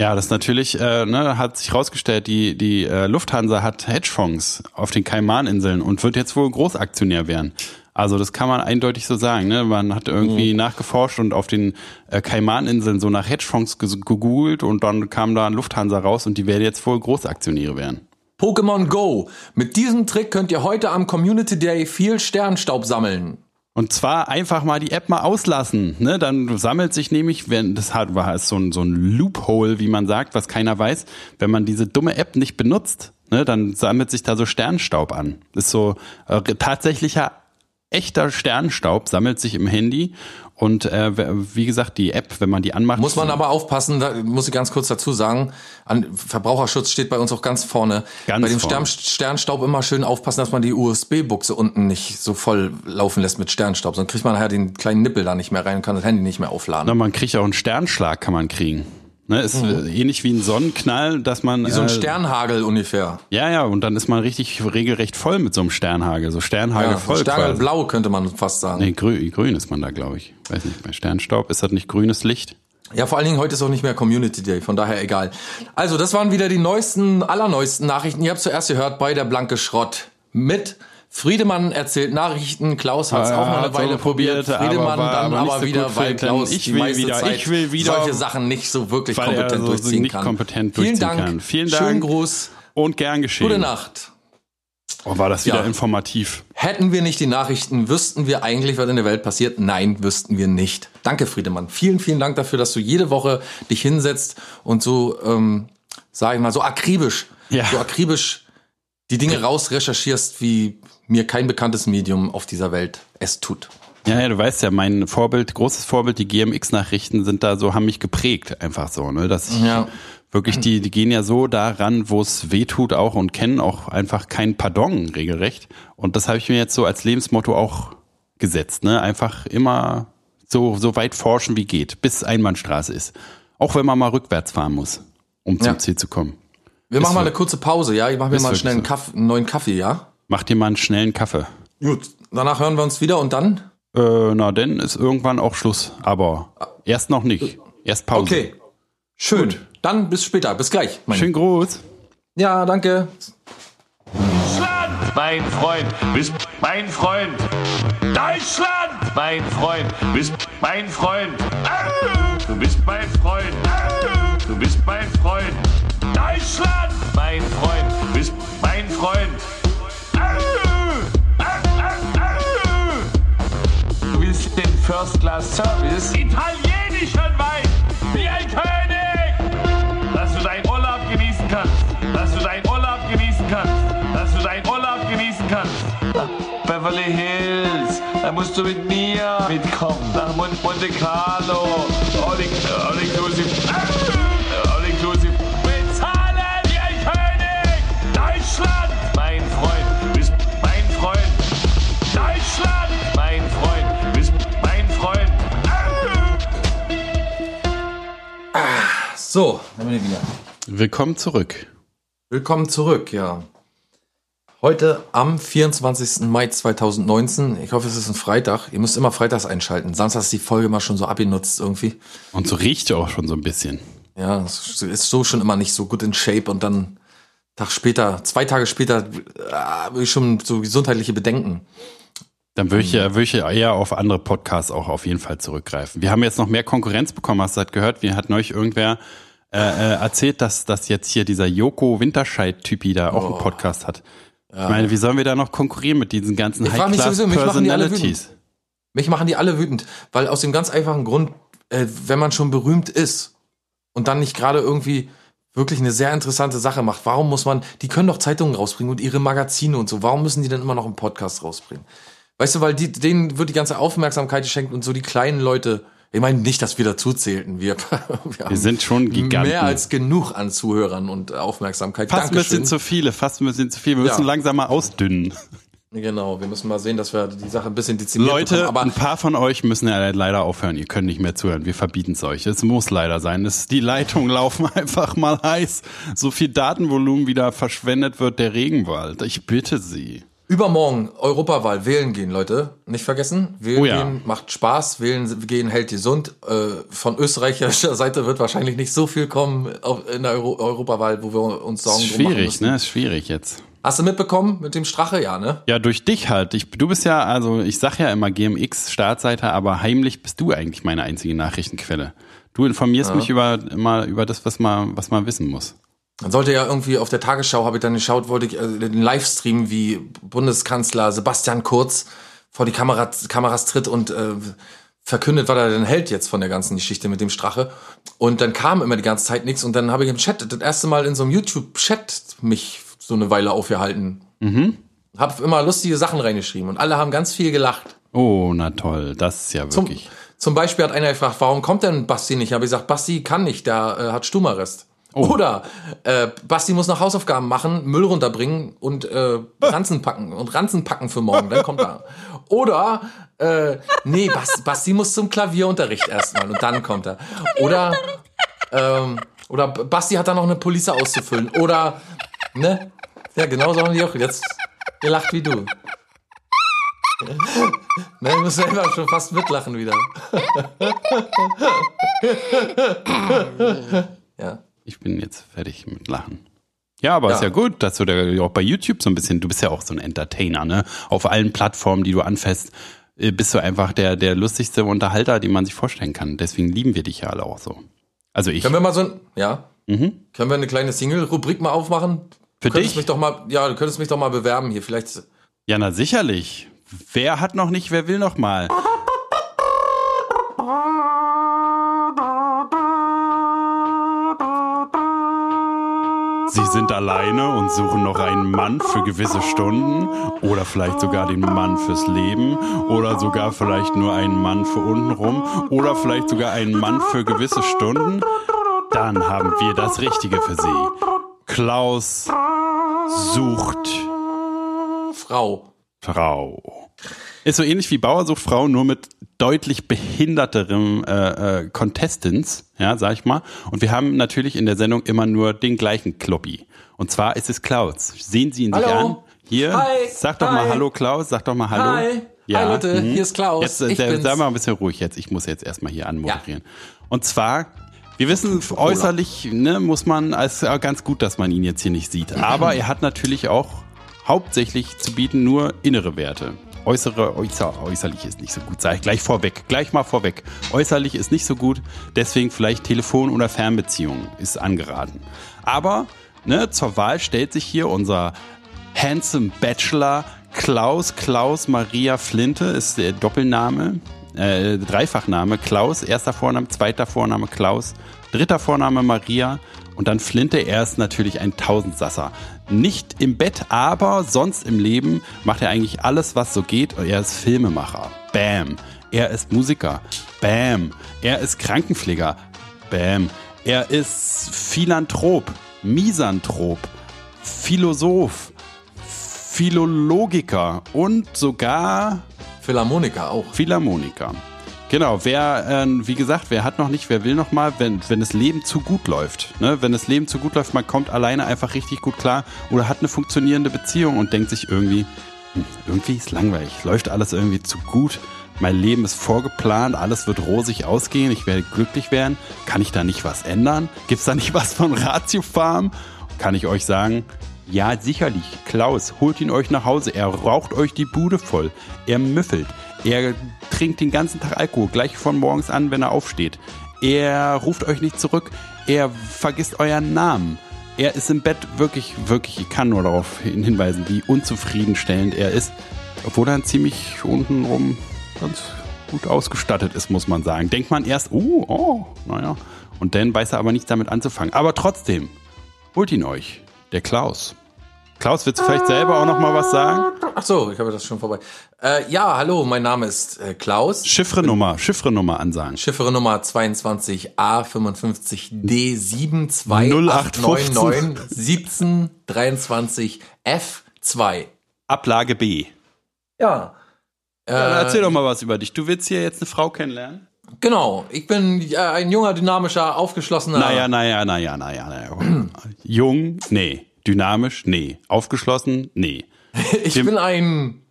Ja, das natürlich, äh, ne, hat sich rausgestellt, die, die äh, Lufthansa hat Hedgefonds auf den Kaimaninseln und wird jetzt wohl Großaktionär werden. Also das kann man eindeutig so sagen. Ne? Man hat irgendwie Mhm. nachgeforscht und auf den äh, Kaimaninseln so nach Hedgefonds gegoogelt und dann kam da ein Lufthansa raus und die werden jetzt wohl Großaktionäre werden. Pokémon Go. Mit diesem Trick könnt ihr heute am Community Day viel Sternstaub sammeln. Und zwar einfach mal die App mal auslassen. Ne? Dann sammelt sich nämlich, wenn das hat, war ist so ein, so ein Loophole, wie man sagt, was keiner weiß, wenn man diese dumme App nicht benutzt, ne, dann sammelt sich da so Sternstaub an. Ist so äh, tatsächlicher echter Sternstaub sammelt sich im Handy und äh, wie gesagt die App, wenn man die anmacht, Muss man aber aufpassen, da muss ich ganz kurz dazu sagen, an Verbraucherschutz steht bei uns auch ganz vorne. Ganz bei dem vorne. Stern, Sternstaub immer schön aufpassen, dass man die USB-Buchse unten nicht so voll laufen lässt mit Sternstaub. Sonst kriegt man nachher den kleinen Nippel da nicht mehr rein und kann das Handy nicht mehr aufladen. Na, man kriegt auch einen Sternschlag, kann man kriegen. Ne, ist äh, ähnlich wie ein Sonnenknall, dass man Mhm. Wie so ein äh, Sternhagel ungefähr. ja ja und dann ist man richtig regelrecht voll mit so einem Sternhagel, so Sternhagel Ja, voll. Sternhagelblau könnte man fast sagen. Nee, grün, grün ist man da, glaube ich. Weiß nicht, bei Sternstaub ist das nicht grünes Licht? Ja, vor allen Dingen heute ist auch nicht mehr Community Day, von daher egal. Also, das waren wieder die neuesten, allerneuesten Nachrichten. Ihr habt zuerst gehört bei der Blanke Schrott mit Friedemann erzählt Nachrichten, Klaus hat es Ja, auch mal eine Weile probiert, Friedemann aber dann aber so wieder, weil Klaus ich die will meiste wieder, Zeit ich will wieder, solche Sachen nicht so wirklich kompetent so durchziehen nicht kann. kompetent Vielen durchziehen Dank, kann. Vielen schönen Dank. Gruß, Und gern geschehen. gute Nacht. Oh, war das wieder Ja. informativ. Hätten wir nicht die Nachrichten, wüssten wir eigentlich, was in der Welt passiert? Nein, wüssten wir nicht. Danke, Friedemann. Vielen, vielen Dank dafür, dass du jede Woche dich hinsetzt und so, ähm, sag ich mal, so akribisch, Ja. so akribisch die Dinge rausrecherchierst, wie mir kein bekanntes Medium auf dieser Welt es tut. Ja, ja, du weißt ja, mein Vorbild, großes Vorbild, die GMX-Nachrichten sind da so, haben mich geprägt, einfach so, ne, dass ich Ja. wirklich, die, die gehen ja so daran, wo es weh tut auch und kennen auch einfach kein Pardon regelrecht. Und das habe ich mir jetzt so als Lebensmotto auch gesetzt, ne, einfach immer so, so weit forschen wie geht, bis Einbahnstraße ist. Auch wenn man mal rückwärts fahren muss, um zum Ja. Ziel zu kommen. Wir machen mal eine kurze Pause, ja? Ich mache mir Ist mal schnell einen. Kaff, einen neuen Kaffee, ja? Mach dir mal einen schnellen Kaffee. Gut. Danach hören wir uns wieder und dann? Äh, na, denn ist irgendwann auch Schluss. Aber erst noch nicht. Erst Pause. Okay. Schön. Dann bis später. Bis gleich. Mein Schönen Gruß. ja, danke. Deutschland, mein Freund, bist mein Freund. Deutschland, mein Freund, bist mein Freund. Du bist mein Freund. Du bist mein Freund. Deutschland, mein Freund, bist mein Freund. First Class Service? Italienischen Wein, wie ein König! dass du deinen Urlaub genießen kannst, dass du deinen Urlaub genießen kannst, dass du deinen Urlaub genießen kannst. Nach Beverly Hills, da musst du mit mir mitkommen. Nach Mon Monte Carlo, all inclusive, So, dann bin ich wieder. Willkommen zurück. Willkommen zurück, ja. Heute am 24. Mai 2019. Ich hoffe, es ist ein Freitag. Ihr müsst immer freitags einschalten. Samstag ist die Folge mal schon so abgenutzt irgendwie. Und so riecht er auch schon so ein bisschen. Ja, es ist so schon immer nicht so gut in Shape und dann Tag später, zwei Tage später, äh, habe ich schon so gesundheitliche Bedenken. Dann würde ich, ja, würde ich ja eher auf andere Podcasts auch auf jeden Fall zurückgreifen. Wir haben jetzt noch mehr Konkurrenz bekommen, hast du das gehört? Wir hat neulich irgendwer äh, äh, erzählt, dass, dass jetzt hier dieser Joko Winterscheid-Typi da auch einen Podcast hat. Ich meine, wie sollen wir da noch konkurrieren mit diesen ganzen Ich frag mich sowieso, mich machen die alle High-Class-Personalities? Mich machen die alle wütend, weil aus dem ganz einfachen Grund, äh, wenn man schon berühmt ist und dann nicht gerade irgendwie wirklich eine sehr interessante Sache macht, warum muss man, die können doch Zeitungen rausbringen und ihre Magazine und so, warum müssen die dann immer noch einen Podcast rausbringen? Weißt du, weil die, denen wird die ganze Aufmerksamkeit geschenkt und so die kleinen Leute, ich meine nicht, dass wir dazu zählten, wir, wir, haben sind schon Giganten. Mehr als genug an Zuhörern und Aufmerksamkeit. Fast ein Dankeschön. bisschen zu viele, fast ein bisschen zu viel. Wir müssen Ja. langsam mal ausdünnen. Genau, wir müssen mal sehen, dass wir die Sache ein bisschen dezimiert Leute, bekommen. Aber ein paar von euch müssen ja leider aufhören. Ihr könnt nicht mehr zuhören. Wir verbieten es euch. Es muss leider sein. Es, die Leitungen laufen einfach mal heiß. So viel Datenvolumen wieder verschwendet wird der Regenwald. Ich bitte Sie. Übermorgen Europawahl wählen gehen, Leute. Nicht vergessen. Wählen Oh ja. gehen macht Spaß. Wählen gehen hält gesund. Äh, von österreichischer Seite wird wahrscheinlich nicht so viel kommen in der Euro Europawahl, wo wir uns Sorgen Ist machen schwierig, müssen. ne? Ist schwierig jetzt. Hast du mitbekommen mit dem Strache? Ja, ne? Ja, durch dich halt. Ich, du bist ja, also ich sag ja immer GMX Startseite, aber heimlich bist du eigentlich meine einzige Nachrichtenquelle. Du informierst mich über immer über das, was man, was man wissen muss. Dann sollte ja irgendwie auf der Tagesschau, habe ich dann geschaut, wollte ich äh, den Livestream, wie Bundeskanzler Sebastian Kurz vor die Kamera, Kameras tritt und äh, verkündet, was er denn hält jetzt von der ganzen Geschichte mit dem Strache. Und dann kam immer die ganze Zeit nichts und dann habe ich im Chat, das erste Mal in so einem YouTube-Chat mich so eine Weile aufgehalten. Mhm. Hab immer lustige Sachen reingeschrieben und alle haben ganz viel gelacht. Oh, na toll. Das ist ja Zum, wirklich. zum Beispiel hat einer gefragt, warum kommt denn Basti nicht? Habe ich gesagt, Basti kann nicht, der äh, hat Stummerrest. Oder äh, Basti muss noch Hausaufgaben machen, Müll runterbringen und äh, Ranzen packen und Ranzen packen für morgen, dann kommt er. Oder äh, nee, Bas, Basti muss zum Klavierunterricht erstmal und dann kommt er. Oder ähm, oder Basti hat da noch eine Police auszufüllen. Oder ne? Ja, genau so haben die auch jetzt gelacht wie du. Ne, ich muss selber schon fast mitlachen wieder. ja. Ich bin jetzt fertig mit Lachen. Ja, aber Ja. ist ja gut, dass du da auch bei YouTube so ein bisschen, du bist ja auch so ein Entertainer, ne? Auf allen Plattformen, die du anfasst, äh, bist du einfach der, der lustigste Unterhalter, den man sich vorstellen kann. Deswegen lieben wir dich ja alle auch so. Also ich. Können wir mal so ein, ja? Können wir eine kleine Single-Rubrik mal aufmachen? Für du könntest dich? mich doch mal, ja, du könntest mich doch mal bewerben hier. Vielleicht, Ja, na sicherlich. Wer hat noch nicht, wer will noch mal? Sie sind alleine und suchen noch einen Mann für gewisse Stunden oder vielleicht sogar den Mann fürs Leben oder sogar vielleicht nur einen Mann für untenrum oder vielleicht sogar einen Mann für gewisse Stunden. Dann haben wir das Richtige für Sie. Klaus sucht Frau. Frau. Ist so ähnlich wie Bauer sucht Frau, nur mit deutlich behinderterem äh, äh, Contestants, ja, sag ich mal. Und wir haben natürlich in der Sendung immer nur den gleichen Kloppi. Und zwar ist es Klaus. Sehen Sie ihn sich Hallo. an. Hier, Hi. sag doch mal Hi. Hallo Klaus, sag doch mal Hallo. Hi. Hi, Leute, hier ist Klaus. Jetzt, äh, Ich der, sei mal ein bisschen ruhig jetzt. Ich muss jetzt erstmal hier anmoderieren. Und zwar, wir wissen, äußerlich ne, muss man, es ist ganz gut, dass man ihn jetzt hier nicht sieht. Aber er hat natürlich auch hauptsächlich zu bieten nur innere Werte. Äußere, äußer, äußerlich ist nicht so gut, sage ich gleich vorweg, gleich mal vorweg. Äußerlich ist nicht so gut, deswegen vielleicht Telefon- oder Fernbeziehung ist angeraten. Aber ne, zur Wahl stellt sich hier unser Handsome Bachelor Klaus Klaus Maria Flinte ist der Doppelname, äh, Dreifachname Klaus, erster Vorname, zweiter Vorname Klaus, dritter Vorname Maria und dann Flinte. Er ist natürlich ein Tausendsasser. Nicht im Bett, aber sonst im Leben macht er eigentlich alles, was so geht. Er ist Filmemacher. Bam. Er ist Musiker. Bam. Er ist Krankenpfleger. Bam. Er ist Philanthrop, Misanthrop, Philosoph, Philologiker und sogar Philharmoniker auch. Philharmoniker. Genau, wer, äh, wie gesagt, wer hat noch nicht, wer will noch mal, wenn, wenn das Leben zu gut läuft. Ne? Wenn das Leben zu gut läuft, man kommt alleine einfach richtig gut klar oder hat eine funktionierende Beziehung und denkt sich irgendwie, hm, irgendwie ist langweilig, läuft alles irgendwie zu gut. Mein Leben ist vorgeplant, alles wird rosig ausgehen, ich werde glücklich werden. Kann ich da nicht was ändern? Gibt's da nicht was von Ratio Farm? kann ich euch sagen, ja, sicherlich. Klaus, holt ihn euch nach Hause. Er raucht euch die Bude voll. Er müffelt. Er trinkt den ganzen Tag Alkohol, gleich von morgens an, wenn er aufsteht. Er ruft euch nicht zurück. Er vergisst euren Namen. Er ist im Bett wirklich, wirklich, ich kann nur darauf hinweisen, wie unzufriedenstellend er ist. Obwohl er ziemlich untenrum ganz gut ausgestattet ist, muss man sagen. Denkt man erst, oh, oh, naja. Und dann weiß er aber nichts damit anzufangen. Aber trotzdem, holt ihn euch. Der Klaus. Klaus, willst du vielleicht selber auch noch mal was sagen? Ach so, ich habe das schon vorbei. Äh, ja, hallo, mein Name ist äh, Klaus. Chiffrenummer, Chiffrenummer ansagen. Chiffre Nummer 22A55D728991723 F2. Ablage B. Ja. Ja, dann erzähl Äh, doch mal was über dich. Du willst hier jetzt eine Frau kennenlernen? Genau, ich bin äh, ein junger, dynamischer, aufgeschlossener. Naja, naja, naja, naja, naja. Jung? Nee. Dynamisch? Nee. Aufgeschlossen? Nee. ich bin ein.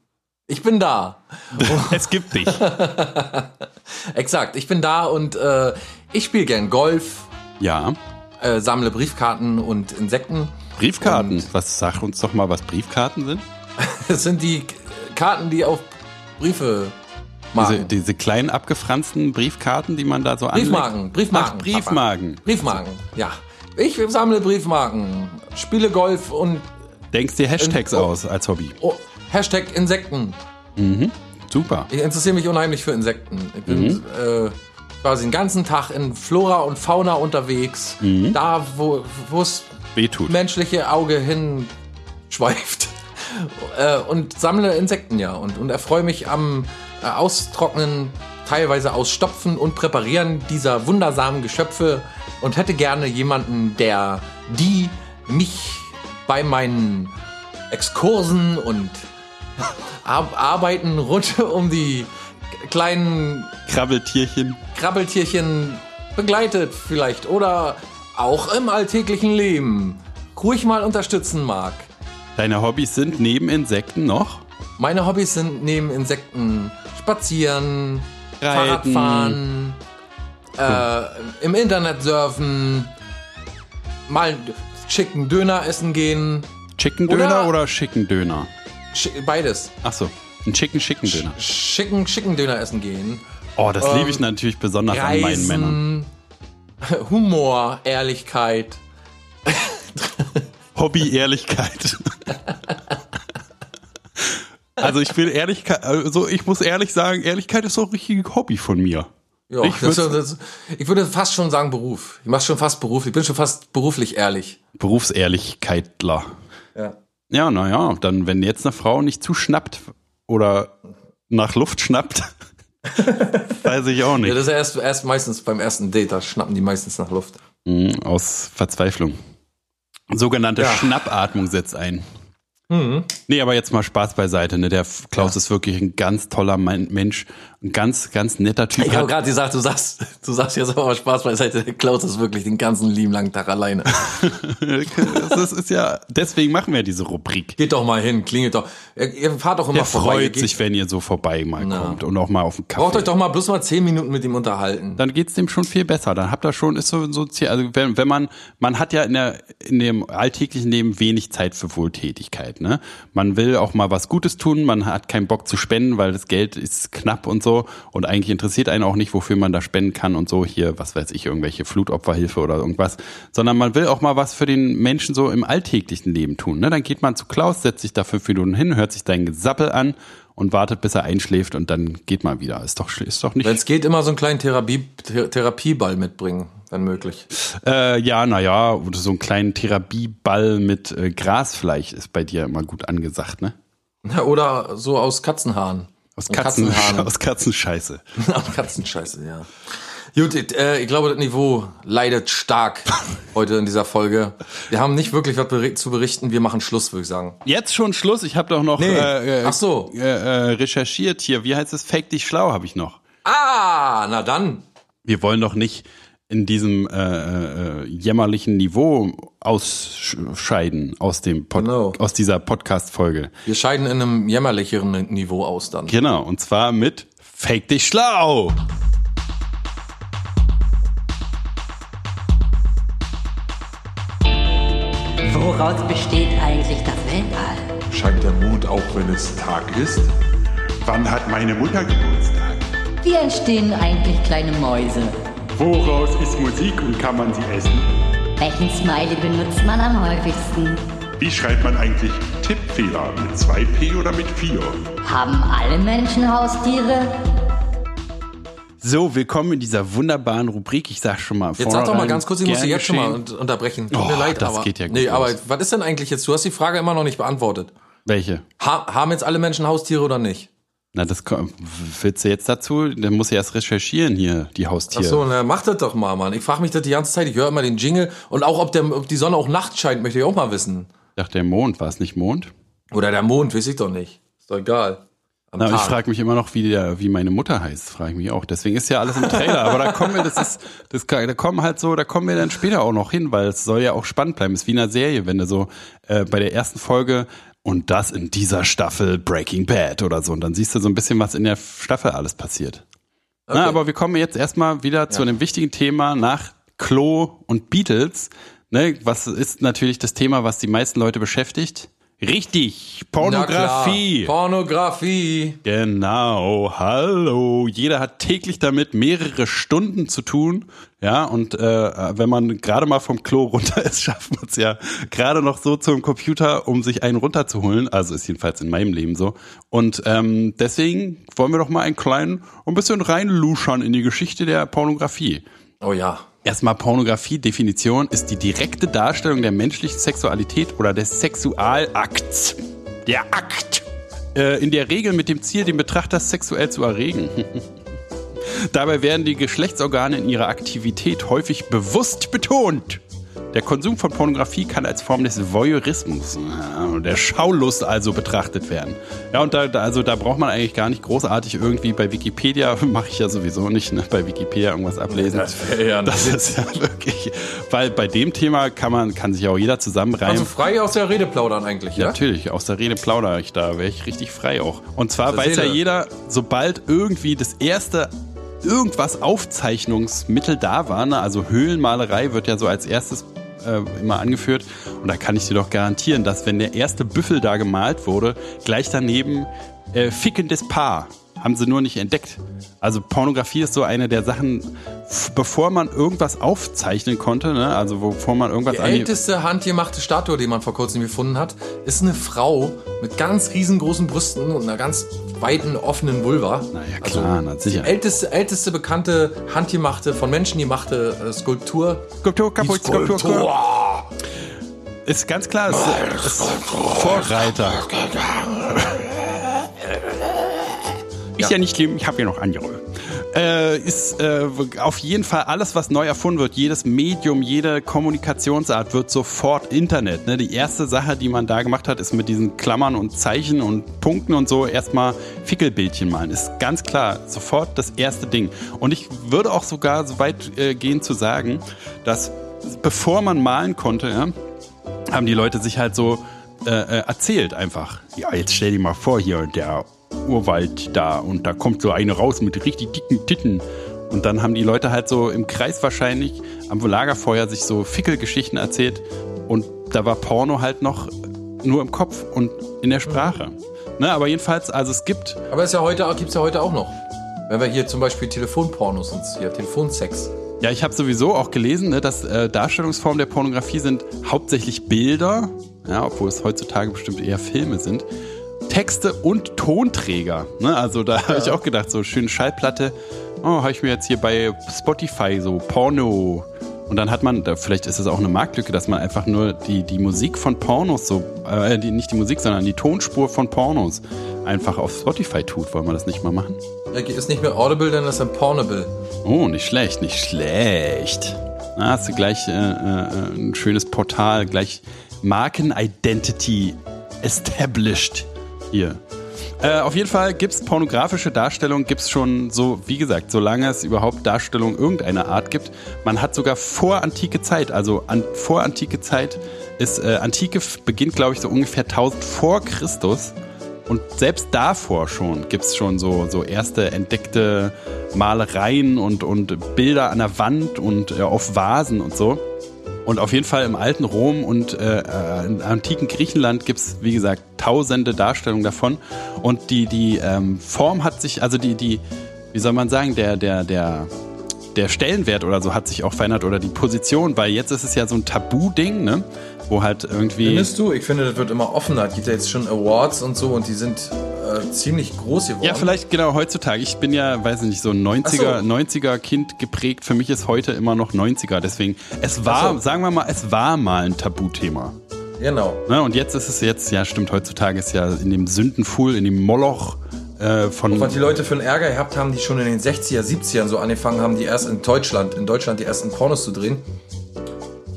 Ich bin da. Es gibt dich. Exakt, ich bin da und äh, ich spiele gern Golf, Ja. äh, sammle Briefkarten und Insekten. Briefkarten. Und- was sag uns doch mal, was Briefkarten sind? Das sind die Karten, die auf Briefe Diese, diese kleinen abgefransten Briefkarten, die man da so anlegt? Briefmarken, Briefmarken. Ach, Briefmarken. Papa. Briefmarken, ja. Ich sammle Briefmarken, spiele Golf und Denkst dir Hashtags Oh. aus als Hobby. oh, Hashtag Insekten. Super. Ich interessiere mich unheimlich für Insekten. Ich bin Mhm. äh, quasi den ganzen Tag in Flora und Fauna unterwegs. Mhm. Da, wo wo es Wehtut. menschliche Auge hinschweift. äh, und sammle Insekten ja und, und erfreue mich am äh, Austrocknen, teilweise Ausstopfen und Präparieren dieser wundersamen Geschöpfe und hätte gerne jemanden, der die mich bei meinen Exkursen und Ar Arbeiten rund um die kleinen Krabbeltierchen. Krabbeltierchen begleitet vielleicht oder auch im alltäglichen Leben ruhig mal unterstützen mag. Deine Hobbys sind neben Insekten noch? Meine Hobbys sind neben Insekten spazieren, Reiten. Fahrradfahren, äh, im Internet surfen, mal schicken Döner essen gehen, Chicken Döner Oder- oder Chicken Döner? Beides. Ach so, ein Chicken Chicken Döner. Schicken, schicken Döner essen gehen. Oh, das Ähm, liebe ich natürlich besonders an meinen Männern. Reisen, Humor, Ehrlichkeit. Hobby Ehrlichkeit. also ich will Ehrlichkeit, also ich muss ehrlich sagen, Ehrlichkeit ist so ein richtiges Hobby von mir. Ja, Ich das, das, ich würde fast schon sagen Beruf. Ich mache schon fast Beruf. Ich bin schon fast beruflich ehrlich. Berufsehrlichkeitler. Ja. Ja, naja, dann wenn jetzt eine Frau nicht zuschnappt oder nach Luft schnappt, weiß ich auch Ja, nicht. das ist erst, erst meistens beim ersten Date, da schnappen die meistens nach Luft. Mhm, aus Verzweiflung. Sogenannte Ja. Schnappatmung setzt ein. Mhm. Nee, aber jetzt mal Spaß beiseite. Ne? Der Klaus ist wirklich ein ganz toller Mensch, ein ganz, ganz netter Typ. Ich habe gerade gesagt, du sagst, du sagst jetzt aber Spaß beiseite. Klaus ist wirklich den ganzen lieben langen Tag alleine. das ist ja, deswegen machen wir diese Rubrik. Geht doch mal hin, klingelt doch. Ihr, ihr fahrt doch immer Der vorbei. Freut sich, wenn ihr so vorbei mal Na. kommt und auch mal auf den Kaffee. Braucht euch doch mal bloß mal zehn Minuten mit ihm unterhalten. dann geht's dem schon viel besser. Dann habt ihr schon, ist so, so also wenn, wenn man, man hat ja in der, in dem alltäglichen Leben wenig Zeit für Wohltätigkeit, ne? Man will auch mal was Gutes tun, man hat keinen Bock zu spenden, weil das Geld ist knapp und so und eigentlich interessiert einen auch nicht, wofür man da spenden kann und so hier, was weiß ich, irgendwelche Flutopferhilfe oder irgendwas, sondern man will auch mal was für den Menschen so im alltäglichen Leben tun, ne? Dann geht man zu Klaus, setzt sich da fünf Minuten hin, hört sich dein Gesappel an und wartet, bis er einschläft und dann geht mal wieder. Ist doch, ist doch nicht Wenn es geht, immer so einen kleinen Therapie, Ther Therapieball mitbringen, wenn möglich. Äh, ja, naja, oder so einen kleinen Therapieball mit äh, Grasfleisch ist bei dir immer gut angesagt, ne? Oder so aus Katzenhaaren. Aus, Katzen, Katzenhaaren. aus Katzenscheiße. Aus Katzenscheiße, ja. Gut, äh, ich glaube, das Niveau leidet stark heute in dieser Folge. Wir haben nicht wirklich was zu berichten. Wir machen Schluss, würde ich sagen. Jetzt schon Schluss. Ich habe doch noch Nee. äh, äh, Ach so. äh, äh, recherchiert hier. Wie heißt es? Fake dich schlau habe ich noch. Ah, na dann. Wir wollen doch nicht in diesem äh, äh, jämmerlichen Niveau ausscheiden aus dem Pod Genau. aus dieser Podcast-Folge. Wir scheiden in einem jämmerlicheren Niveau aus dann. Genau, und zwar mit Fake dich schlau. woraus besteht eigentlich das Weltall? Scheint der Mond auch, wenn es Tag ist? Wann hat meine Mutter Geburtstag? Wie entstehen eigentlich kleine Mäuse? Woraus ist Musik und kann man sie essen? Welchen Smiley benutzt man am häufigsten? Wie schreibt man eigentlich Tippfehler? Mit 2P oder mit 4? Haben alle Menschen Haustiere? So, willkommen in dieser wunderbaren Rubrik. Ich sag schon mal Jetzt sag doch mal ganz kurz, ich muss dich jetzt schon mal unterbrechen. Tut mir Oh, leid, das aber. geht ja gut nee, aber was ist denn eigentlich jetzt? Du hast die Frage immer noch nicht beantwortet. Welche? Ha haben jetzt alle Menschen Haustiere oder nicht? Na, das kommt. Willst du jetzt dazu? Dann muss ich erst recherchieren hier, die Haustiere. so, na, mach das doch mal, Mann. Ich frage mich das die ganze Zeit. Ich höre immer den Jingle. Und auch, ob, der, ob die Sonne auch nachts scheint, möchte ich auch mal wissen. Ich dachte, der Mond, war es nicht Mond? Oder der Mond, weiß ich doch nicht. Ist doch egal. Am Na, aber ich frage mich immer noch, wie, der, wie meine Mutter heißt, frage ich mich auch. Deswegen ist ja alles im Trailer. Aber da kommen wir, das ist, das, da kommen halt so, da kommen wir dann später auch noch hin, weil es soll ja auch spannend bleiben. ist wie in einer Serie, wenn du so äh, bei der ersten Folge und das in dieser Staffel Breaking Bad oder so. Und dann siehst du so ein bisschen, was in der Staffel alles passiert. Na, aber wir kommen jetzt erstmal wieder zu einem wichtigen Thema nach Klo und Beatles. Ne, was ist natürlich das Thema, was die meisten Leute beschäftigt? Richtig, Pornografie. Pornografie. Genau, hallo. Jeder hat täglich damit mehrere Stunden zu tun. Ja, und äh, wenn man gerade mal vom Klo runter ist, schafft man es ja gerade noch so zum Computer, um sich einen runterzuholen. Also ist jedenfalls in meinem Leben so. Und ähm, deswegen wollen wir doch mal einen kleinen, ein bisschen reinluschern in die Geschichte der Pornografie. Oh ja. Erstmal Pornografie-Definition ist die direkte Darstellung der menschlichen Sexualität oder des Sexualakts. Der Akt. Äh, in der Regel mit dem Ziel, den Betrachter sexuell zu erregen. Dabei werden die Geschlechtsorgane in ihrer Aktivität häufig bewusst betont. Der Konsum von Pornografie kann als Form des Voyeurismus, äh, der Schaulust also betrachtet werden. Ja, und da, also da braucht man eigentlich gar nicht großartig irgendwie bei Wikipedia, mache ich ja sowieso nicht, ne, bei Wikipedia irgendwas ablesen. Das wäre ja Das ist ja wirklich, weil bei dem Thema kann man, kann sich auch jeder zusammenreimen. Also frei aus der Rede plaudern eigentlich, ja? Natürlich, aus der Rede plaudere ich da, wäre ich richtig frei auch. Und zwar weiß ja Seele. jeder, sobald irgendwie das erste irgendwas Aufzeichnungsmittel da war, ne? also Höhlenmalerei wird ja so als erstes äh, immer angeführt. Und da kann ich dir doch garantieren, dass wenn der erste Büffel da gemalt wurde, gleich daneben äh, fickendes Paar. Haben sie nur nicht entdeckt. Also Pornografie ist so eine der Sachen, bevor man irgendwas aufzeichnen konnte, ne? also bevor man irgendwas Die älteste handgemachte Statue, die man vor kurzem gefunden hat, ist eine Frau mit ganz riesengroßen Brüsten und einer ganz weiten, offenen Vulva. Na ja, klar, na, sicher. Die älteste, älteste bekannte, handgemachte, von Menschen gemachte äh, Skulptur. Skulptur kaputt, Skulptur, Skulptur. Ist ganz klar, ist, ist Vorreiter. Ist ja nicht schlimm, ich habe ja noch andere. Äh, ist äh, auf jeden Fall alles, was neu erfunden wird, jedes Medium, jede Kommunikationsart wird sofort Internet. Ne? Die erste Sache, die man da gemacht hat, ist mit diesen Klammern und Zeichen und Punkten und so erstmal Fickelbildchen malen. Ist ganz klar, sofort das erste Ding. Und ich würde auch sogar so weit äh, gehen zu sagen, dass bevor man malen konnte, ja, haben die Leute sich halt so äh, äh, erzählt einfach. Ja, jetzt stell dir mal vor, hier der Urwald da und da kommt so eine raus mit richtig dicken Titten. Und dann haben die Leute halt so im Kreis wahrscheinlich am Lagerfeuer sich so Fickelgeschichten erzählt und da war Porno halt noch nur im Kopf und in der Sprache. Ne, aber jedenfalls, also es gibt Aber ist ja heute, gibt's ja heute auch noch. Wenn wir hier zum Beispiel Telefonpornos uns hier, Telefonsex. Ja, ich habe sowieso auch gelesen, ne, dass äh, Darstellungsformen der Pornografie sind hauptsächlich Bilder, ja, obwohl es heutzutage bestimmt eher Filme sind, Texte und Tonträger. Ne? Also da habe ich auch gedacht, so schöne Schallplatte, oh, habe ich mir jetzt hier bei Spotify so Porno. Und dann hat man, da, vielleicht ist es auch eine Marktlücke, dass man einfach nur die, die Musik von Pornos so, äh, die, nicht die Musik, sondern die Tonspur von Pornos einfach auf Spotify tut. Wollen wir das nicht mal machen? Ja, Ist nicht mehr Audible, dann ist dann Pornable. Oh, nicht schlecht, nicht schlecht. Da hast du gleich äh, äh, ein schönes Portal, gleich Marken-Identity established hier. Äh, auf jeden Fall gibt's pornografische Darstellungen, gibt's schon so, wie gesagt, solange es überhaupt Darstellungen irgendeiner Art gibt. Man hat sogar vor antike Zeit, also an, vor antike Zeit ist, äh, Antike beginnt, glaube ich, so ungefähr 1000 vor Christus. Und selbst davor schon gibt's schon so, so erste entdeckte Malereien und, und Bilder an der Wand und äh, auf Vasen und so. Und auf jeden Fall im alten Rom und äh, äh, im antiken Griechenland gibt's wie gesagt, tausende Darstellungen davon. Und die, die ähm, Form hat sich, also die, die, wie soll man sagen, der, der, der, der Stellenwert oder so hat sich auch verändert oder die Position, weil jetzt ist es ja so ein Tabu-Ding, ne? Wo halt irgendwie. Findest du? Ich finde, das wird immer offener. Es gibt ja jetzt schon Awards und so und die sind äh, ziemlich groß geworden. Ja, vielleicht genau heutzutage. Ich bin ja, weiß ich nicht, so ein 90er, Ach so. 90er Kind geprägt. Für mich ist heute immer noch 90er. Deswegen, es war, so. sagen wir mal, es war mal ein Tabuthema. Genau. Ne? Und jetzt ist es jetzt, ja stimmt, heutzutage ist ja in dem Sündenfuhl, in dem Moloch äh, von. Was die Leute für einen Ärger gehabt haben, die schon in den 60er, 70ern so angefangen haben, die erst in Deutschland, in Deutschland die ersten Pornos zu drehen.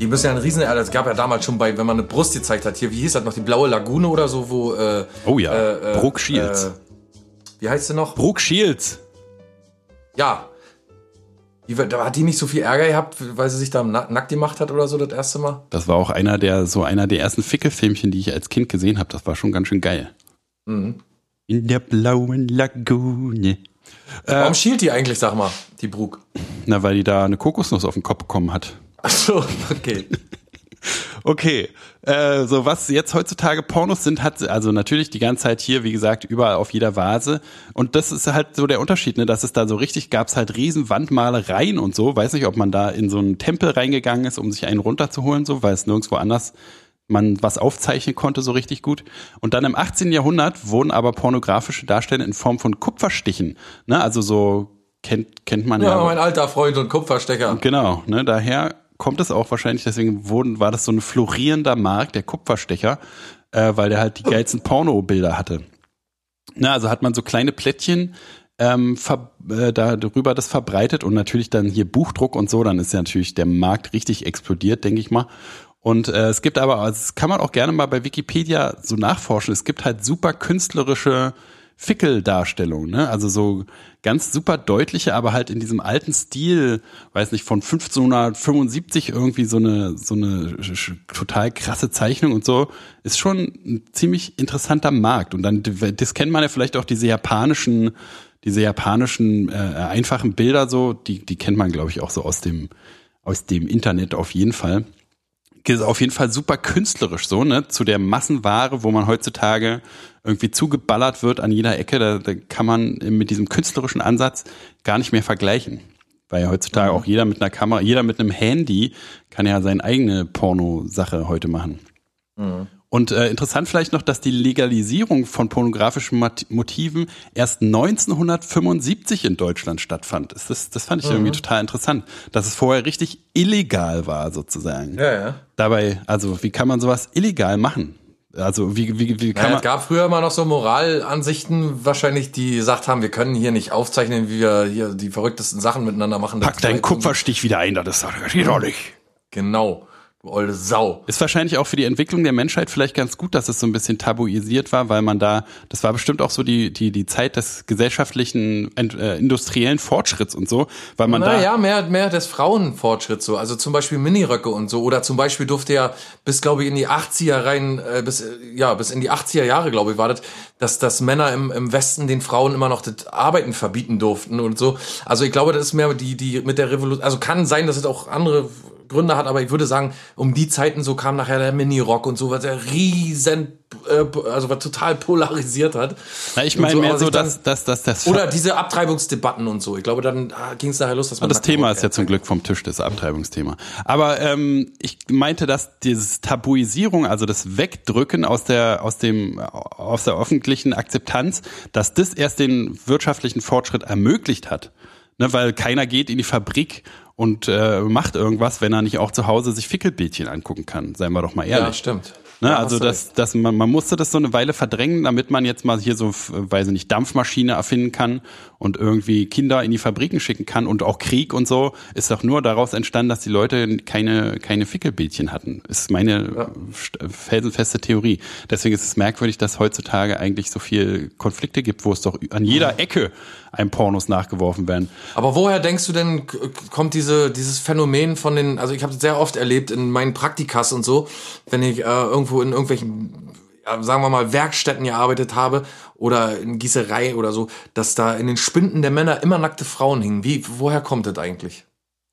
Die müssen ja ein riesen Ärger. Es gab ja damals schon bei, wenn man eine Brust gezeigt hat, hier, wie hieß das noch, die blaue Lagune oder so, wo, äh, oh ja, äh, äh, Brooke Shields. äh, wie heißt sie noch? Brooke Shields. Ja. Die, da hat die nicht so viel Ärger gehabt, weil sie sich da na- nackt gemacht hat oder so das erste Mal? Das war auch einer der, so einer der ersten Fickelfilmchen, die ich als Kind gesehen habe. Das war schon ganz schön geil. Mhm. In der blauen Lagune. Warum schielt die eigentlich, sag mal, die Brooke? Na, weil die da eine Kokosnuss auf den Kopf bekommen hat. Ach so, okay. Okay, äh, so was jetzt heutzutage Pornos sind, hat also natürlich die ganze Zeit hier, wie gesagt, überall auf jeder Vase. Und das ist halt so der Unterschied, ne, dass es da so richtig gab's halt riesen Wandmalereien und so. Weiß nicht, ob man da in so einen Tempel reingegangen ist, um sich einen runterzuholen, so, weil es nirgendwo anders man was aufzeichnen konnte so richtig gut. Und dann im 18. Jahrhundert wurden aber pornografische Darstellungen in Form von Kupferstichen, ne, also so kennt kennt man ja, Ja, mein alter Freund und Kupferstecher. Genau, ne, daher kommt es auch wahrscheinlich, deswegen wurden, war das so ein florierender Markt, der Kupferstecher, äh, weil der halt die geilsten Porno-Bilder hatte. Na, also hat man so kleine Plättchen ähm, ver, äh, da darüber das verbreitet und natürlich dann hier Buchdruck und so, dann ist ja natürlich der Markt richtig explodiert, denke ich mal. Und äh, es gibt aber, also das kann man auch gerne mal bei Wikipedia so nachforschen, es gibt halt super künstlerische Fickeldarstellungen, ne? Also so ganz super deutliche, aber halt in diesem alten Stil, weiß nicht, von 1575 irgendwie so eine so eine total krasse Zeichnung und so, ist schon ein ziemlich interessanter Markt. Und dann, das kennt man ja vielleicht auch diese japanischen, diese japanischen äh, einfachen Bilder so, die die kennt man glaube ich auch so aus dem aus dem Internet auf jeden Fall ist auf jeden Fall super künstlerisch so, ne, zu der Massenware, wo man heutzutage irgendwie zugeballert wird an jeder Ecke, da, da kann man mit diesem künstlerischen Ansatz gar nicht mehr vergleichen. Weil ja heutzutage auch jeder mit einer Kamera, jeder mit einem Handy kann ja seine eigene Porno-Sache heute machen. Und äh, interessant vielleicht noch, dass die Legalisierung von pornografischen Motiven erst 1975 in Deutschland stattfand. Das, das, das fand ich irgendwie total interessant, dass es vorher richtig illegal war sozusagen. Ja, ja. Dabei, also wie kann man sowas illegal machen? Also wie, wie, wie kann Naja, man... es gab früher immer noch so Moralansichten, wahrscheinlich, die gesagt haben, wir können hier nicht aufzeichnen, wie wir hier die verrücktesten Sachen miteinander machen. Pack deinen Kupferstich wieder ein, das, ist doch- das geht doch nicht. Genau. Du olle Sau. Ist wahrscheinlich auch für die Entwicklung der Menschheit vielleicht ganz gut, dass es so ein bisschen tabuisiert war, weil man da, das war bestimmt auch so die, die, die Zeit des gesellschaftlichen, äh, industriellen Fortschritts und so, weil man da... Naja, mehr, mehr des Frauenfortschritts so. Also zum Beispiel Miniröcke und so. Oder zum Beispiel durfte ja bis, glaube ich, in die 80er rein, äh, bis, äh, ja, bis in die 80er Jahre, glaube ich, war das, dass, dass Männer im, im Westen den Frauen immer noch das Arbeiten verbieten durften und so. Also ich glaube, das ist mehr die, die mit der Revolution, also kann sein, dass es auch andere Gründe hat, aber ich würde sagen, um die Zeiten so kam nachher der Minirock und so, was der riesen, äh, also was total polarisiert hat. Na, ich meine so, mehr so, dass, dass, dass das... Oder diese Abtreibungsdebatten und so. Ich glaube, dann ah, ging es nachher los, dass man das Thema ist ja zum Glück vom Tisch, das Abtreibungsthema. Aber ähm, ich meinte, dass dieses Tabuisierung, also das Wegdrücken aus der aus dem aus der öffentlichen Akzeptanz, dass das erst den wirtschaftlichen Fortschritt ermöglicht hat. Ne, weil keiner geht in die Fabrik und äh, macht irgendwas, wenn er nicht auch zu Hause sich Fickelbildchen angucken kann. Seien wir doch mal ehrlich. Ja, stimmt. Ne, Ja, also das, das, man, man musste das so eine Weile verdrängen, damit man jetzt mal hier so, weiß ich nicht, Dampfmaschine erfinden kann und irgendwie Kinder in die Fabriken schicken kann und auch Krieg und so ist doch nur daraus entstanden, dass die Leute keine, keine Fickelbildchen hatten. Ist meine st- felsenfeste Theorie. Deswegen ist es merkwürdig, dass heutzutage eigentlich so viel Konflikte gibt, wo es doch an jeder Ecke einem Pornos nachgeworfen werden. Aber woher denkst du denn, kommt diese, dieses Phänomen von den, also ich habe es sehr oft erlebt in meinen Praktikas und so, wenn ich äh, irgendwo in irgendwelchen, sagen wir mal, Werkstätten gearbeitet habe oder in Gießerei oder so, dass da in den Spinden der Männer immer nackte Frauen hingen. Wie, woher kommt das eigentlich?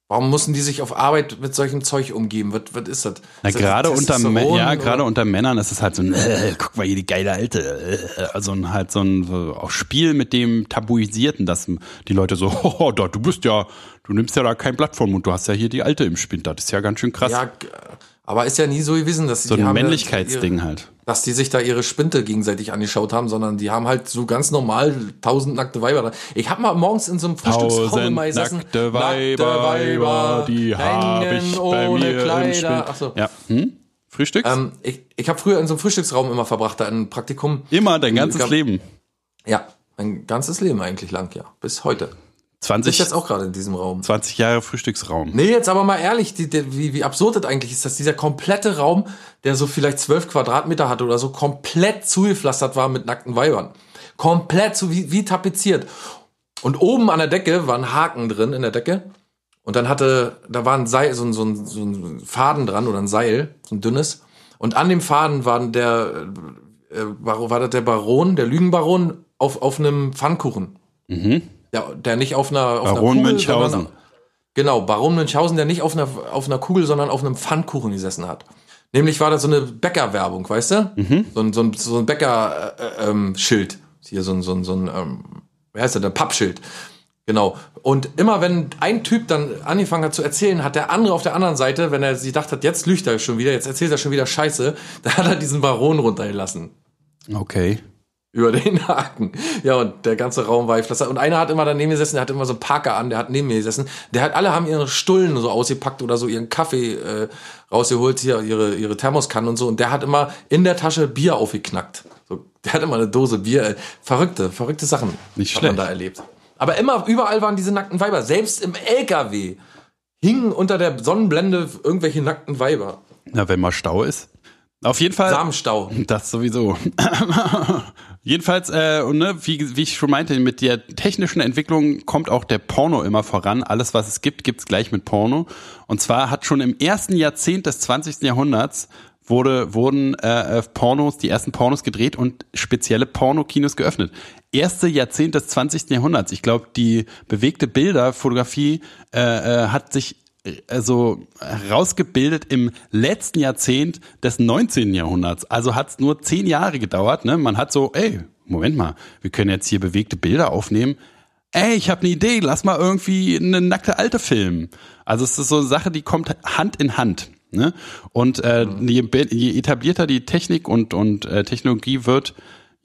Warum mussten die sich auf Arbeit mit solchem Zeug umgeben? Was, was ist das? Na, Ist das gerade unter, Testosteron Mä- ja, gerade unter Männern ist es halt so ein, äh, guck mal hier die geile Alte, äh, also ein, halt so ein so auch Spiel mit dem Tabuisierten, dass die Leute so, oh, da, du bist ja, du nimmst ja da kein Blatt vom Mund, du hast ja hier die Alte im Spind, das ist ja ganz schön krass. Ja, aber ist ja nie so gewesen, dass so die ein ja Männlichkeitsding ihre- halt. dass die sich da ihre Spinte gegenseitig angeschaut haben, sondern die haben halt so ganz normal tausend nackte Weiber. da. Ich habe mal morgens in so einem Frühstücksraum immer gesessen. nackte Weiber, Weiber, die habe hängen ich bei mir im Kleider. Ach so. Ja, hm? Frühstücks? Ähm, ich ich habe früher in so einem Frühstücksraum immer verbracht, da ein Praktikum. Immer, dein ganzes gab- Leben. Ja, mein ganzes Leben eigentlich lang, ja. Bis heute. Ich 20, jetzt auch gerade in diesem Raum. 20 Jahre Frühstücksraum. Nee, jetzt aber mal ehrlich, die, die, wie, wie absurd das eigentlich ist, dass dieser komplette Raum, der so vielleicht zwölf Quadratmeter hatte oder so, komplett zugepflastert war mit nackten Weibern. Komplett so wie, wie tapeziert. Und oben an der Decke war ein Haken drin in der Decke. Und dann hatte, da war ein Seil, so ein, so ein, so ein Faden dran oder ein Seil, so ein dünnes. Und an dem Faden war der, äh, war, war das der Baron, der Lügenbaron, auf, auf einem Pfannkuchen. Der, der nicht auf einer, auf. Baron einer Kugel, Münchhausen. sondern Genau, Baron Münchhausen, der nicht auf einer, auf einer Kugel, sondern auf einem Pfannkuchen gesessen hat. Nämlich war das so eine Bäckerwerbung, weißt du? Mhm. So ein, so ein, so ein Bäcker-Schild. Äh, ähm, Schild. Hier so ein, so ein, so ein ähm, wie heißt das, ein Pappschild. Genau. Und immer wenn ein Typ dann angefangen hat zu erzählen, hat der andere auf der anderen Seite, wenn er sich gedacht hat, jetzt lügt er schon wieder, jetzt erzählt er schon wieder Scheiße, da hat er diesen Baron runtergelassen Okay. Über den Haken. Ja, und der ganze Raum war geflattert. Und einer hat immer daneben gesessen, der hat immer so einen Parker an, der hat neben mir gesessen. Der hat, alle haben ihre Stullen so ausgepackt oder so ihren Kaffee äh, rausgeholt, hier ihre, ihre Thermoskannen und so. Und der hat immer in der Tasche Bier aufgeknackt. So, der hat immer eine Dose Bier. Äh, verrückte, verrückte Sachen Nicht hat man schlecht. da erlebt. Aber immer, überall waren diese nackten Weiber. Selbst im LKW hingen unter der Sonnenblende irgendwelche nackten Weiber. Na, wenn mal Stau ist. Auf jeden Fall. Samenstau. Das sowieso. Jedenfalls, äh, und ne, wie, wie ich schon meinte, mit der technischen Entwicklung kommt auch der Porno immer voran. Alles, was es gibt, gibt's gleich mit Porno. Und zwar hat schon im ersten Jahrzehnt des 20. Jahrhunderts wurde, wurden äh, äh, Pornos, die ersten Pornos gedreht und spezielle Pornokinos geöffnet. Erste Jahrzehnt des 20. Jahrhunderts. Ich glaube, die bewegte Bilderfotografie äh, äh, hat sich also herausgebildet im letzten Jahrzehnt des 19. Jahrhunderts. Also hat es nur zehn Jahre gedauert. Ne? Man hat so, ey, Moment mal, wir können jetzt hier bewegte Bilder aufnehmen. Ey, ich habe eine Idee, lass mal irgendwie eine nackte Alte filmen. Also es ist so eine Sache, die kommt Hand in Hand. Ne? Und äh, je, be- je etablierter die Technik und, und äh, Technologie wird,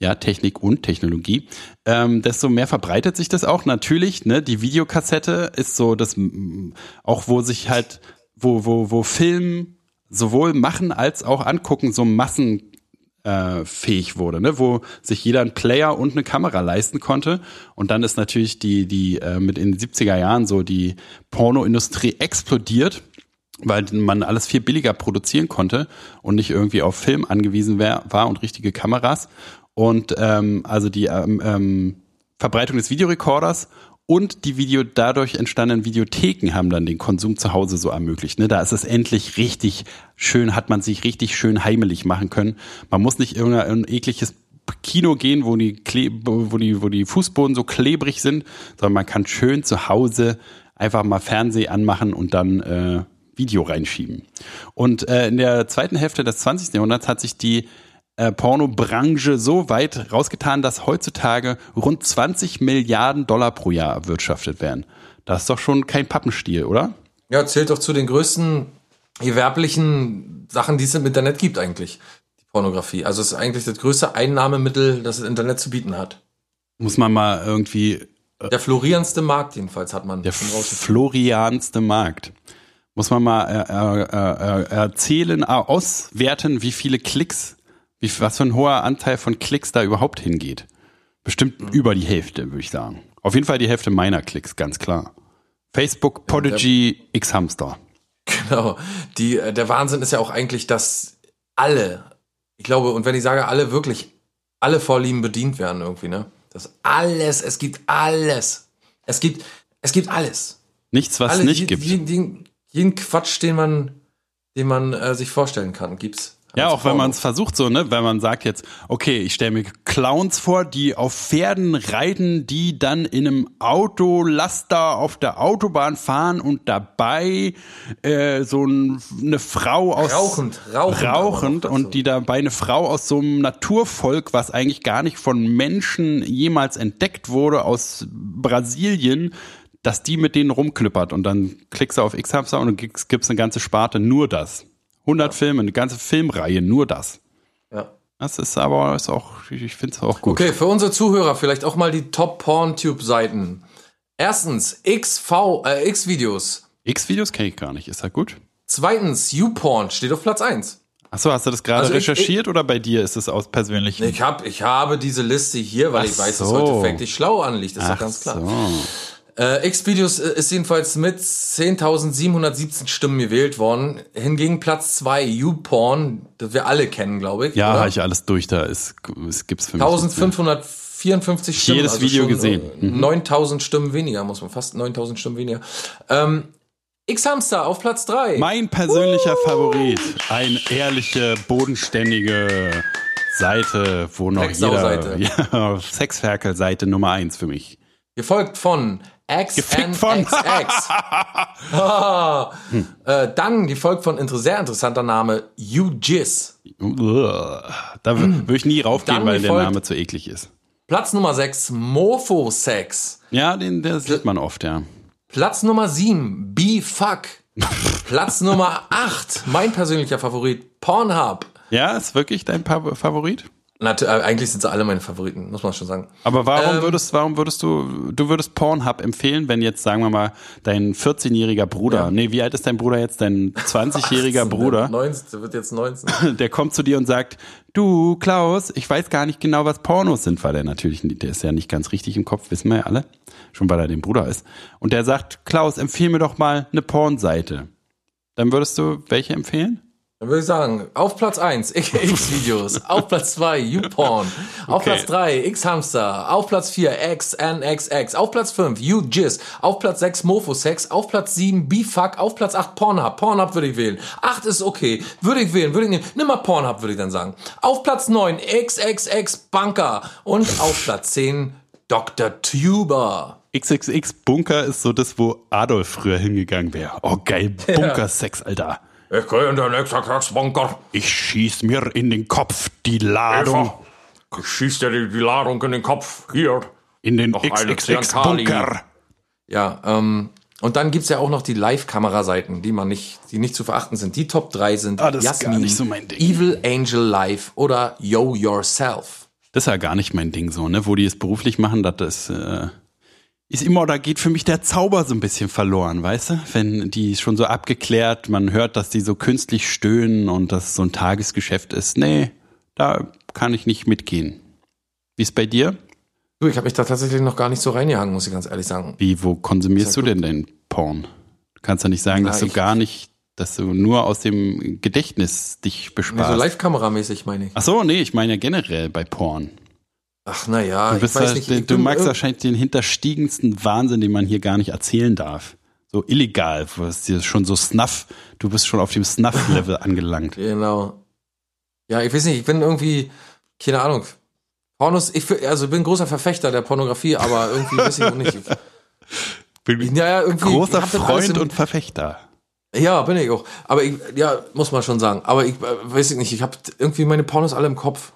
ja, Technik und Technologie, ähm, desto mehr verbreitet sich das auch. Natürlich, ne, die Videokassette ist so das, auch wo sich halt, wo, wo, wo Film sowohl machen als auch angucken so massenfähig äh, wurde, ne, wo sich jeder einen Player und eine Kamera leisten konnte. Und dann ist natürlich die, die äh, mit in den 70er Jahren so die Pornoindustrie explodiert weil man alles viel billiger produzieren konnte und nicht irgendwie auf Film angewiesen wär, war und richtige Kameras. Und ähm, also die ähm, ähm, Verbreitung des Videorekorders und die Video dadurch entstandenen Videotheken haben dann den Konsum zu Hause so ermöglicht. Ne? Da ist es endlich richtig schön, hat man sich richtig schön heimelig machen können. Man muss nicht irgendein, ekliges Kino gehen, wo die, Kle wo, die, wo die Fußboden so klebrig sind, sondern man kann schön zu Hause einfach mal Fernseh anmachen und dann äh, Video reinschieben. Und äh, in der zweiten Hälfte des 20. Jahrhunderts hat sich die äh, Pornobranche so weit rausgetan, dass heutzutage rund 20 Milliarden Dollar pro Jahr erwirtschaftet werden. Das ist doch schon kein Pappenstiel, oder? Ja, zählt doch zu den größten gewerblichen Sachen, die es im Internet gibt eigentlich. Die Pornografie. Also es ist eigentlich das größte Einnahmemittel, das das Internet zu bieten hat. Muss man mal irgendwie Der florierendste Markt jedenfalls hat man der florianste Markt. Muss man mal äh, äh, äh, erzählen, äh, auswerten, wie viele Klicks, wie, was für ein hoher Anteil von Klicks da überhaupt hingeht. Bestimmt über die Hälfte, würde ich sagen. Auf jeden Fall die Hälfte meiner Klicks, ganz klar. Facebook, Podigy, X-Hamster. Genau. Die, äh, der Wahnsinn ist ja auch eigentlich, dass alle, ich glaube, und wenn ich sage alle, wirklich alle Vorlieben bedient werden irgendwie, ne? Das alles, es gibt alles. Es gibt, es gibt alles. Nichts, was es nicht gibt. Jeden, jeden, jeden Quatsch, den man, den man äh, sich vorstellen kann, gibt's. Ja, auch wenn man es versucht so, ne, wenn man sagt jetzt, okay, ich stelle mir Clowns vor, die auf Pferden reiten, die dann in einem Autolaster auf der Autobahn fahren und dabei äh, so ein, eine Frau aus Rauchend, rauchend rauchend und die dabei eine Frau aus so einem Naturvolk, was eigentlich gar nicht von Menschen jemals entdeckt wurde, aus Brasilien, dass die mit denen rumklippert. Und dann klickst du auf X-Hamster und gibt's eine ganze Sparte nur das. 100 Filme, eine ganze Filmreihe, nur das. Ja. Das ist aber ist auch, ich finde es auch gut. Okay, für unsere Zuhörer vielleicht auch mal die Top-Porn-Tube-Seiten. Erstens, XV, äh, X-Videos. X-Videos kenne ich gar nicht. Ist das gut? Zweitens, YouPorn steht auf Platz 1. Achso, hast du das gerade Also ich- recherchiert oder bei dir ist es aus persönlichen? Ich, hab, ich habe diese Liste hier, weil Ach ich weiß, dass so. heute Fact dich schlau anliegt, ist Ach doch ganz klar. so. Äh, X-Videos äh, ist jedenfalls mit 10.717 Stimmen gewählt worden. Hingegen Platz 2, YouPorn, das wir alle kennen, glaube ich. Ja, habe ich alles durch da. Es, es gibt's für mich. nicht mehr. 1554 Stimmen. Jedes Video schon, gesehen. äh, Mhm. 9000 Stimmen weniger, muss man fast 9000 Stimmen weniger. Ähm, X-Hamster auf Platz 3. Mein persönlicher Favorit. Eine ehrliche, bodenständige Seite, wo noch jeder. Ja, Sexferkel-Seite Nummer eins für mich. Gefolgt von Gefickt von. XNXX. ah, äh, dann gefolgt von inter sehr interessanter Name UGIS. Da würde ich nie raufgehen, weil der Name zu eklig ist. Platz Nummer 6 Morphosex. Ja, den, der sieht man oft, ja. Platz Nummer 7 B-Fuck. Platz Nummer 8 mein persönlicher Favorit Pornhub. Ja, ist wirklich dein Favorit? Nat äh, eigentlich sind sie alle meine Favoriten, muss man schon sagen. Aber warum Ähm, würdest, warum würdest du, du würdest Pornhub empfehlen, wenn jetzt, sagen wir mal, dein 14-jähriger Bruder, Ja. nee, wie alt ist dein Bruder jetzt, dein 20-jähriger 18, Bruder, Der 19, der wird jetzt 19. der kommt zu dir und sagt, du, Klaus, ich weiß gar nicht genau, was Pornos sind, weil er natürlich, der ist ja nicht ganz richtig im Kopf, wissen wir ja alle, schon weil er dein Bruder ist. Und der sagt, Klaus, empfehl mir doch mal eine Pornseite. Dann würdest du welche empfehlen? Dann würde ich sagen, auf Platz 1 X-Videos, auf Platz 2 YouPorn, auf Okay. Platz 3 X-Hamster, auf Platz 4 XNXX, auf Platz 5 UGIS, auf Platz 6 Mofosex, auf Platz 7 B-Fuck, auf Platz 8 Pornhub. Pornhub würde ich wählen. 8 ist okay. Würde ich wählen, würde ich nehmen. Nimm mal Pornhub, würde ich dann sagen. Auf Platz 9 XXX Bunker und auf Platz 10 Dr. Tuber. XXX Bunker ist so das, wo Adolf früher hingegangen wäre. Oh geil, Bunkersex, Alter. Ich gehe in den XXX-Bunker. Ich schieß mir in den Kopf die Ladung Ich schieß dir die, die Ladung in den Kopf. Hier. in den XXX-Bunker. Ja, ähm, und dann gibt's ja auch noch die Live-Kameraseiten, die man nicht, die nicht zu verachten sind. Die Top 3 sind Ah, das ist Jasmin, gar nicht so mein Ding. Evil Angel Live oder Yo Yourself. Das ist ja gar nicht mein Ding so, ne? Wo die es beruflich machen, das ist, äh, ist immer, da geht für mich der Zauber so ein bisschen verloren, weißt du? Wenn die schon so abgeklärt, man hört, dass die so künstlich stöhnen und dass es so ein Tagesgeschäft ist. Nee, da kann ich nicht mitgehen. Wie ist bei dir? Du, ich habe mich da tatsächlich noch gar nicht so reingehangen, muss ich ganz ehrlich sagen. Wie, wo konsumierst du denn den Porn? Du kannst ja nicht sagen, Na, dass du gar nicht, dass du nur aus dem Gedächtnis dich Nee, so besparst. Live-Kameramäßig meine ich. Ach so, nee, ich meine ja generell bei Porn. Ach, naja, Du, ich bist weiß ja- nicht. ich du bin magst wahrscheinlich den hinterstiegendsten Wahnsinn, den man hier gar nicht erzählen darf. So illegal, du bist dir schon so Snuff, du bist schon auf dem Snuff-Level angelangt. Genau. Ja, ich weiß nicht, ich bin irgendwie, keine Ahnung. Pornos, ich, also ich bin großer Verfechter der Pornografie, aber irgendwie weiß ich auch nicht. Ich, ja, ja, irgendwie, Großer ich Freund im- und Verfechter. Ja, bin ich auch. Aber ich, ja, muss man schon sagen. Aber ich äh, weiß ich nicht, ich habe irgendwie meine Pornos alle im Kopf.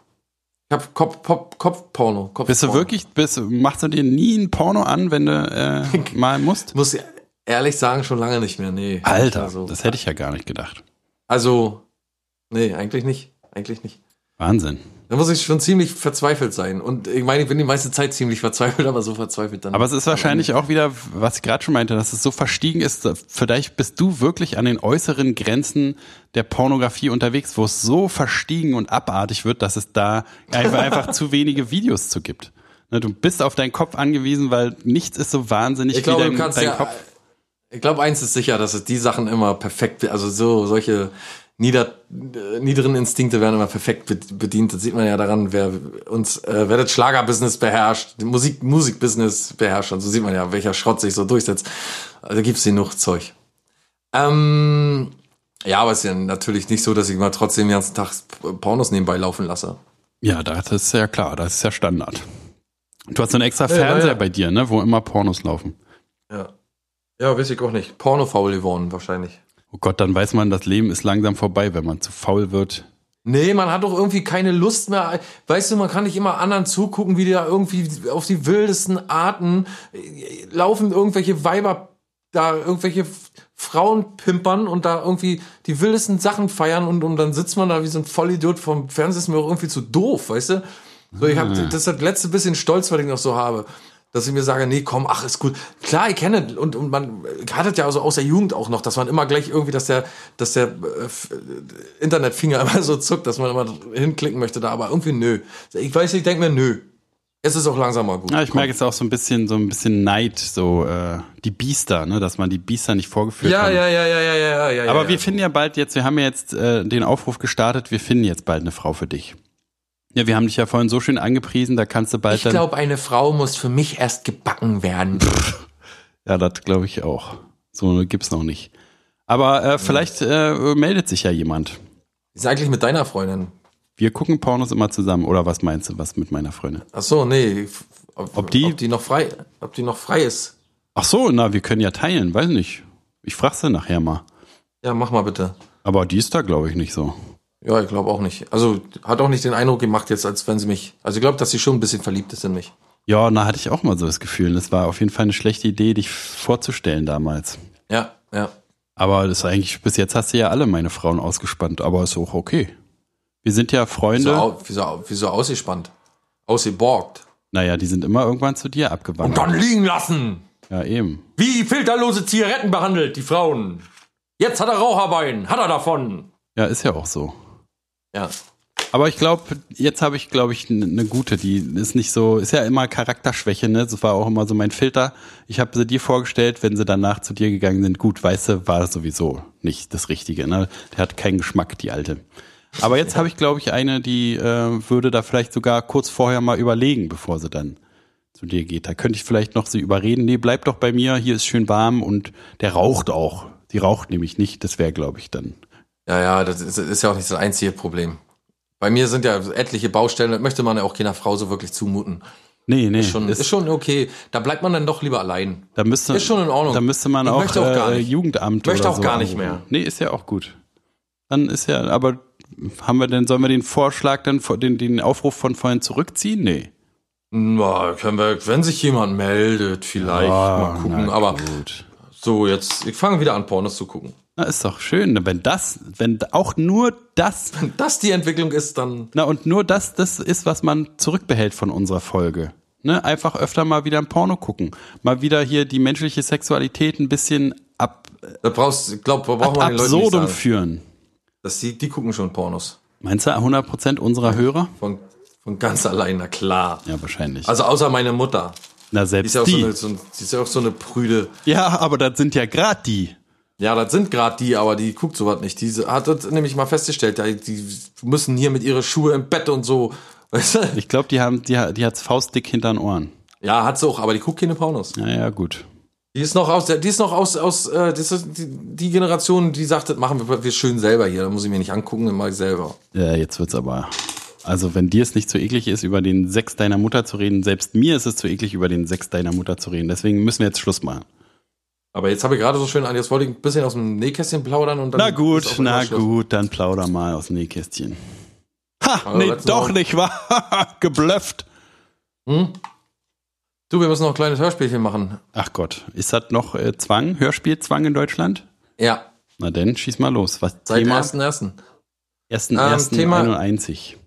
Ich habe Kopf, Kopf, Kopfporno. Kopf Bist du wirklich, bist, machst du dir nie ein Porno an, wenn du äh, mal musst? Muss ich ehrlich sagen, schon lange nicht mehr. Nee. Alter, Also, das hätte ich ja gar nicht gedacht. also nee, eigentlich nicht. Eigentlich nicht. Wahnsinn. Da muss ich schon ziemlich verzweifelt sein. Und ich meine, ich bin die meiste Zeit ziemlich verzweifelt, aber so verzweifelt dann. Aber es ist wahrscheinlich auch wieder, was ich gerade schon meinte, dass es so verstiegen ist. Vielleicht bist du wirklich an den äußeren Grenzen der Pornografie unterwegs, wo es so verstiegen und abartig wird, dass es da einfach, einfach zu wenige Videos zu gibt. Ne, Du bist auf deinen Kopf angewiesen, weil nichts ist so wahnsinnig ich glaube, wie dein, du kannst dein ja. Kopf. Ich glaube, eins ist sicher, dass es die Sachen immer perfekt, also so solche nieder, äh, niederen Instinkte werden immer perfekt be- bedient. Das sieht man ja daran, wer uns, äh, wer das Schlagerbusiness beherrscht, Musik, Musikbusiness beherrscht. Und so sieht man ja, welcher Schrott sich so durchsetzt. Also gibt's genug Zeug. Ähm, Ja, aber es ist ja natürlich nicht so, dass ich mal trotzdem den ganzen Tag Pornos nebenbei laufen lasse. Ja, das ist ja klar, das ist ja Standard. Du hast so einen extra ja, Fernseher ja. bei dir, ne, wo immer Pornos laufen. Ja. Ja, weiß ich auch nicht. Pornofaul geworden wahrscheinlich. Oh Gott, dann weiß man, das Leben ist langsam vorbei, wenn man zu faul wird. Nee, man hat doch irgendwie keine Lust mehr. Weißt du, man kann nicht immer anderen zugucken, wie die da irgendwie auf die wildesten Arten äh, laufen irgendwelche Weiber da irgendwelche Frauen pimpern und da irgendwie die wildesten Sachen feiern und, und dann sitzt man da wie so ein Vollidiot vom Fernseher, ist mir auch irgendwie zu doof, weißt du? So, ich hab, das ist das letzte bisschen Stolz, was ich noch so habe. Dass ich mir sage, nee, komm, ach, ist gut. Klar, ich kenne es und, und man hat es ja also aus der Jugend auch noch, dass man immer gleich irgendwie, dass der, dass der äh, Internetfinger immer so zuckt, dass man immer hinklicken möchte da, aber irgendwie nö. Ich weiß, ich denke mir, nö. Es ist auch langsam mal gut. Ja, ich Komm. merke jetzt auch so ein bisschen, so ein bisschen Neid, so äh, die Biester, ne, dass man die Biester nicht vorgeführt Ja, hat. ja, ja, ja, ja, ja, ja. Aber ja, wir ja. finden ja bald jetzt, wir haben ja jetzt äh, den Aufruf gestartet, wir finden jetzt bald eine Frau für dich. Ja, wir haben dich ja vorhin so schön angepriesen, da kannst du bald Ich glaube, eine Frau muss für mich erst gebacken werden. Ja, das glaube ich auch. So gibt's noch nicht. Aber äh, vielleicht äh, meldet sich ja jemand. Ist eigentlich mit deiner Freundin? Wir gucken Pornos immer zusammen. Oder was meinst du, was mit meiner Freundin? Ach so, nee. Ob, Ob die- ob die noch frei, ob die noch frei ist? Ach so, na, wir können ja teilen, weiß nicht. Ich frage sie nachher mal. Ja, mach mal bitte. Aber die ist da, glaube ich, nicht so. Ja, ich glaube auch nicht. Also hat auch nicht den Eindruck gemacht jetzt, als wenn sie mich. Also ich glaube, dass sie schon ein bisschen verliebt ist in mich. Ja, na, hatte ich auch mal so das Gefühl. Das war auf jeden Fall eine schlechte Idee, dich vorzustellen damals. Ja, ja. Aber das ist eigentlich, bis jetzt hast du ja alle meine Frauen ausgespannt, aber ist auch okay. Wir sind ja Wieso, Freunde. au, wieso, wieso ausgespannt? Ausgeborgt. Naja, die sind immer irgendwann zu dir Und abgewandert. dann liegen lassen! Ja, eben. Wie filterlose Zigaretten behandelt, die Frauen. Jetzt hat er Raucherbein. Hat er davon. Ja, ist ja auch so. Ja. Aber ich glaube, jetzt habe ich, glaube ich, eine gute, die ist nicht so, ist ja immer Charakterschwäche, ne? Das war auch immer so mein Filter. Ich habe sie dir vorgestellt, wenn sie danach zu dir gegangen sind, gut, weißt du, war sowieso nicht das Richtige, ne? Der hat keinen Geschmack, die alte. Aber jetzt habe ich, glaube ich, eine, die äh, würde da vielleicht sogar kurz vorher mal überlegen, bevor sie dann zu dir geht. Da könnte ich vielleicht noch sie überreden, nee, bleib doch bei mir, hier ist schön warm und der raucht auch. Die raucht nämlich nicht, das wäre, glaube ich, dann. Ja, ja, das ist, ist ja auch nicht das einzige Problem. Bei mir sind ja etliche Baustellen, das möchte man ja auch keiner Frau so wirklich zumuten. Nee, nee. Ist schon, ist schon okay. Da bleibt man dann doch lieber allein. Da müsste, Ist schon in Ordnung. Da müsste man Ich auch, möchte auch gar äh, nicht. Jugendamt Möchte auch so gar nicht mehr. Nee, ist ja auch gut. Dann ist ja, aber haben wir denn, sollen wir den Vorschlag dann, vor- den, den Aufruf von vorhin zurückziehen? Nee. Na, können wir, wenn sich jemand meldet, vielleicht mal gucken. Aber gut. so, jetzt, ich fange wieder an, Pornos zu gucken. Na, ist doch schön, wenn das, wenn auch nur das, Wenn das die Entwicklung ist, dann. na und nur das, das ist, was man zurückbehält von unserer Folge. Ne, einfach öfter mal wieder ein Porno gucken. Mal wieder hier die menschliche Sexualität ein bisschen ab, Da brauchst, ich glaube, da braucht man den Leuten nicht absurdum sagen. führen. Dass die, die gucken schon Pornos. Meinst du 100% unserer Hörer? Von, von ganz allein, na klar. Ja, wahrscheinlich. Also außer meine Mutter. Na, Die ist selbst ja auch, die. so eine, so, die ist ja auch so eine Prüde. Ja, aber das sind ja grad die. Ja, das sind gerade die, aber die guckt sowas nicht. Die hat das nämlich mal festgestellt, die, müssen hier mit ihre Schuhe im Bett und so. Weißt du? Ich glaube, die haben, die, hat- die hat's faustdick hinter den Ohren. Ja, hat sie auch, aber die guckt keine Pornos. Ja, ja, gut. Die ist noch aus die ist noch aus, aus, äh, das ist die, die Generation, die sagt, das machen wir, wir schön selber hier. Da muss ich mir nicht angucken, dann mach ich selber. Ja, jetzt wird's aber. Also, wenn dir es nicht zu eklig ist, über den Sex deiner Mutter zu reden, selbst mir ist es zu eklig, über den Sex deiner Mutter zu reden. Deswegen müssen wir jetzt Schluss machen. Aber jetzt habe ich gerade so schön an, jetzt wollte ich ein bisschen aus dem Nähkästchen plaudern und dann. Na gut, na gut, dann plauder mal aus dem Nähkästchen. Ha, Also, nee, doch go. nicht, wahr? Geblufft. Du, wir müssen noch ein kleines Hörspielchen machen. Ach Gott, ist das noch äh, Zwang, Hörspielzwang in Deutschland? Ja, Na denn, schieß mal los. Was seit Thema? 1.1. Ersten, Ähm, ersten Thema- 91.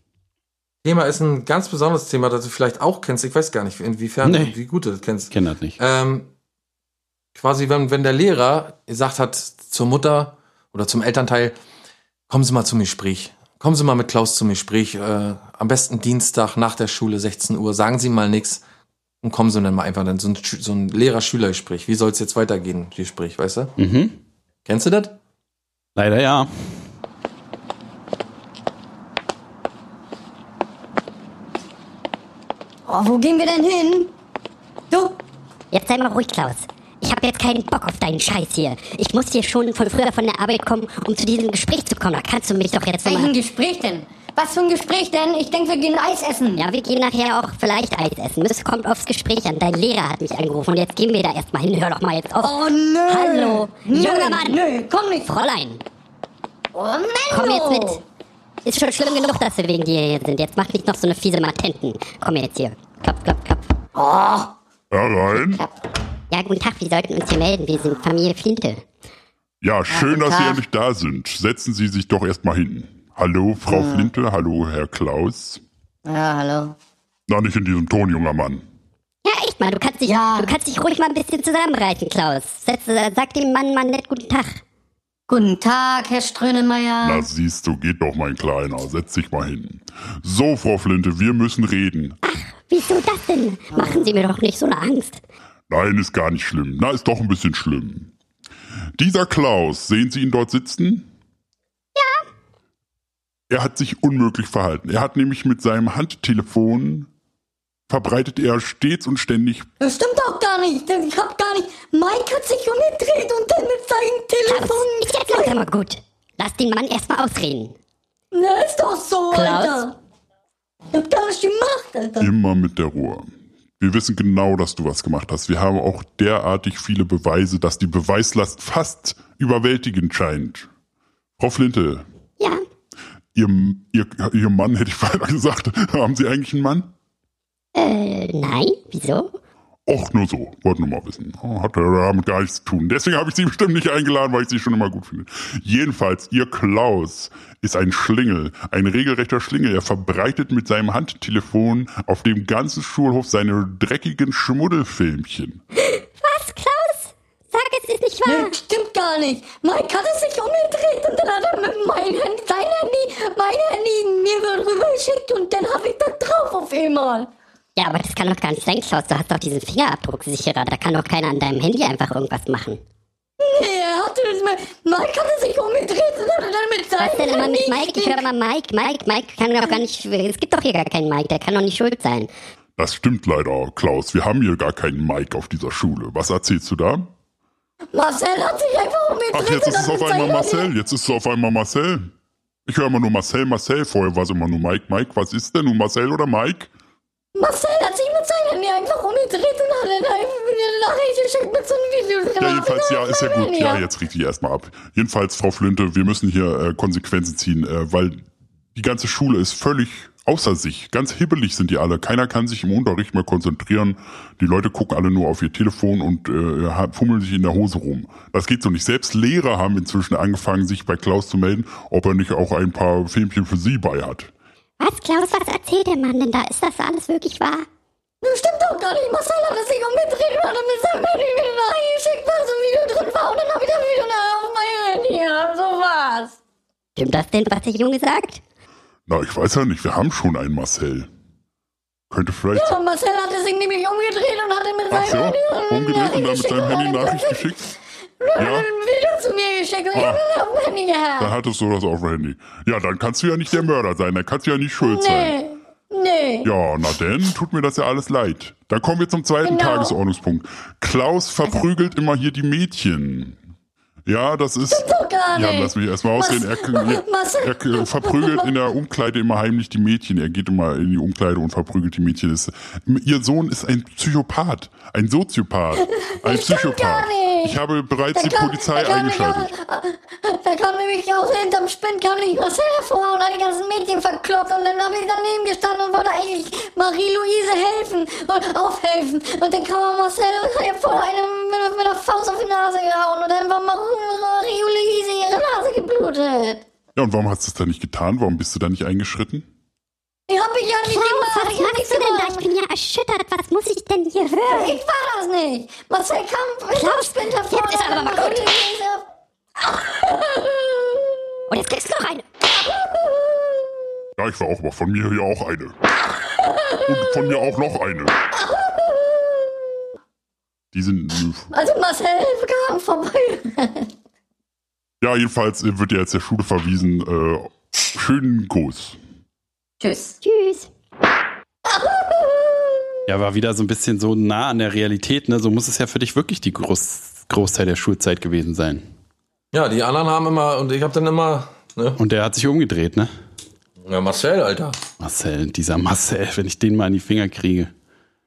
Thema ist ein ganz besonderes Thema, das du vielleicht auch kennst. Ich weiß gar nicht, inwiefern, Nee. wie gut du das kennst. Ich kenne das nicht. Ähm, quasi, wenn, wenn der Lehrer gesagt hat zur Mutter oder zum Elternteil, kommen Sie mal zum Gespräch. Kommen Sie mal mit Klaus zum Gespräch. Äh, am besten Dienstag nach der Schule, 16 Uhr. Sagen Sie mal nichts und kommen Sie dann mal einfach dann so ein, so ein Lehrer-Schüler-Gespräch. Wie soll es jetzt weitergehen, Gespräch, weißt du? Mhm. Kennst du das? Leider ja. Oh, wo gehen wir denn hin? Du? Jetzt sei mal ruhig, Klaus. Ich habe jetzt keinen Bock auf deinen Scheiß hier. Ich muss hier schon von früher von der Arbeit kommen, um zu diesem Gespräch zu kommen. Da kannst du mich doch jetzt Welchen nochmal... Gespräch denn? Was für ein Gespräch denn? Ich denke, wir gehen Eis essen. Ja, wir gehen nachher auch vielleicht Eis essen. Das kommt aufs Gespräch an. Dein Lehrer hat mich angerufen und jetzt gehen wir da erstmal hin. Hör doch mal jetzt auf. Oh, nö. Hallo, Nö, junger Mann. Nö, komm nicht. Fräulein, Oh, Menno. komm jetzt mit. Ist schon schlimm genug, dass wir wegen dir hier sind. Jetzt mach nicht noch so eine fiese Matenten. Komm jetzt hier. Klopf, klopf, klopf. Herein. Ja, guten Tag, wir sollten uns hier melden. Wir sind Familie Flinte. Ja, schön, dass Sie endlich da sind. Setzen Sie sich doch erstmal hin. Hallo, Frau Flinte. Hallo, Herr Klaus. Ja, hallo. Na, nicht in diesem Ton, junger Mann. Ja, echt mal, du kannst dich, Ja. du kannst dich ruhig mal ein bisschen zusammenreißen, Klaus. Setz, äh, sag dem Mann mal nett guten Tag. Guten Tag, Herr Strönemeyer. Na, siehst du, geht doch, mein Kleiner. Setz dich mal hin. So, Frau Flinte, wir müssen reden. Wieso das denn? Machen Sie mir doch nicht so eine Angst. Nein, ist gar nicht schlimm. Na, ist doch ein bisschen schlimm. Dieser Klaus, sehen Sie ihn dort sitzen? Ja. Er hat sich unmöglich verhalten. Er hat nämlich mit seinem Handtelefon verbreitet er stets und ständig. Das stimmt doch gar nicht. denn Ich hab gar nicht. Mike hat sich umgedreht und dann mit seinem Telefon. Ist jetzt langsam mal gut. Lass den Mann erstmal ausreden. Na, ist doch so, Klaus? Alter. Ich hab gar nicht gemacht, Alter. Immer mit der Ruhe. Wir wissen genau, dass du was gemacht hast. Wir haben auch derartig viele Beweise, dass die Beweislast fast überwältigend scheint. Frau Flinte, Ja, ihr, ihr, ihr Mann, hätte ich beinahe gesagt, haben Sie eigentlich einen Mann? äh, nein, wieso? Och, nur so. Wollte nur mal wissen. Oh, Hat er damit gar nichts zu tun. Deswegen habe ich sie bestimmt nicht eingeladen, weil ich sie schon immer gut finde. Jedenfalls, ihr Klaus ist ein Schlingel. Ein regelrechter Schlingel. Er verbreitet mit seinem Handtelefon auf dem ganzen Schulhof seine dreckigen Schmuddelfilmchen. Was, Klaus? Sag es ist nicht wahr. Nee, stimmt gar nicht. Mike hat es sich umgedreht und dann hat er mit meinem Handy, sein Handy, mein Handy mir rübergeschickt und dann hab ich da drauf auf einmal. Ja, aber das kann doch gar nicht sein, Klaus. Du hast doch diesen Fingerabdrucksicherer. Da kann doch keiner an deinem Handy einfach irgendwas machen. Nee, er hatte das mal, Mike hatte sich umgedreht und hat dann mit seinem Was denn immer mit Mike? Ich höre mal Mike. Mike, Mike kann doch gar nicht. Es gibt doch hier gar keinen Mike. Der kann doch nicht schuld sein. Das stimmt leider, Klaus. Wir haben hier gar keinen Mike auf dieser Schule. Was erzählst du da? Marcel hat sich einfach umgedreht Ach, jetzt ist es auf einmal Marcel. Jetzt ist es auf einmal Marcel. Ich höre immer nur Marcel, Marcel. Vorher war es immer nur Mike, Mike. Was ist denn nun Marcel oder Mike? Marcel hat sich mit seinem Handy einfach umgedreht und hat dann einfach eine Nachricht geschickt mit so einem Video. Ja, jedenfalls, ja, ist ja gut. Ja, Ja. jetzt richte ich erstmal ab. Jedenfalls, Frau Flinte, wir müssen hier äh, Konsequenzen ziehen, äh, weil die ganze Schule ist völlig außer sich. Ganz hibbelig sind die alle. Keiner kann sich im Unterricht mehr konzentrieren. Die Leute gucken alle nur auf ihr Telefon und äh, ha- fummeln sich in der Hose rum. Das geht so nicht. Selbst Lehrer haben inzwischen angefangen, sich bei Klaus zu melden, ob er nicht auch ein paar Filmchen für sie bei hat. Was, Klaus, was erzählt der Mann denn da? Ist das alles wirklich wahr? Das stimmt doch gar nicht. Marcel hat sich umgedreht und hat dann mit seinem Handy mir eine Nachricht geschickt, weil so ein Video drin war. Und dann habe ich das Video nachher auf mein Handy. Ja, so war's. Stimmt das denn, was der Junge sagt? Na, ich weiß ja nicht, wir haben schon einen Marcel. Könnte vielleicht... Ja, Marcel hatte sich nämlich umgedreht und hatte mit Ach seinem so, Handy eine umgedreht und dann mit geschickt seinem Handy hat Nachricht plötzlich Ja, Ein Video zu mir geschickt und ich Ah. habe das auf dem Handy gehabt. dann hattest du das auf dem Handy. Ja, dann kannst du ja nicht der Mörder sein, dann kannst du ja nicht schuld sein. Nee, nee. Ja, na denn, tut mir das ja alles leid. Dann kommen wir zum zweiten Genau. Tagesordnungspunkt. Klaus verprügelt immer hier die Mädchen. Ja, das ist. doch gar Ja, nicht. lass mich erstmal ausreden. Er, er, er verprügelt in der Umkleide immer heimlich die Mädchen. Er geht immer in die Umkleide und verprügelt die Mädchen. Das, ihr Sohn ist ein Psychopath, ein Soziopath, ein Psychopath. gar nicht. Ich habe bereits die Da kam- Polizei da eingeschaltet. Da kam nämlich aus hinterm Spind kam nämlich Marcel hervor und hat die ganzen Mädchen verkloppt und dann habe ich daneben gestanden und wollte eigentlich Marie-Louise helfen und aufhelfen und dann kam Marcel und hat ihr voll eine mit, mit der Faust auf die Nase gehauen und dann war Mar- Marie-Louise ihre Nase geblutet. Ja, und warum hast du es dann nicht getan? Warum bist du da nicht eingeschritten? Die hab ich ja nicht gemacht. was Ich hab machst nichts du denn da? Ich bin ja erschüttert. Was muss ich denn hier hören? Ich war das nicht. Marcel kam Klaus, Spind hervor. jetzt ist und aber mal gut. Und jetzt kriegst du noch eine. Ja, ich war auch mal von mir hier auch eine. Und von mir auch noch eine. Die sind. Also Marcel kam vorbei. Ja, jedenfalls äh, wird er jetzt der Schule verwiesen. Äh, schönen Gruß. Tschüss. Tschüss. Ja, war wieder so ein bisschen so nah an der Realität, ne? So muss es ja für dich wirklich die Groß Großteil der Schulzeit gewesen sein. Ja, die anderen haben immer, und ich habe dann immer, ne? Und der hat sich umgedreht, ne? Ja, Marcel, Alter. Marcel, dieser Marcel, wenn ich den mal in die Finger kriege.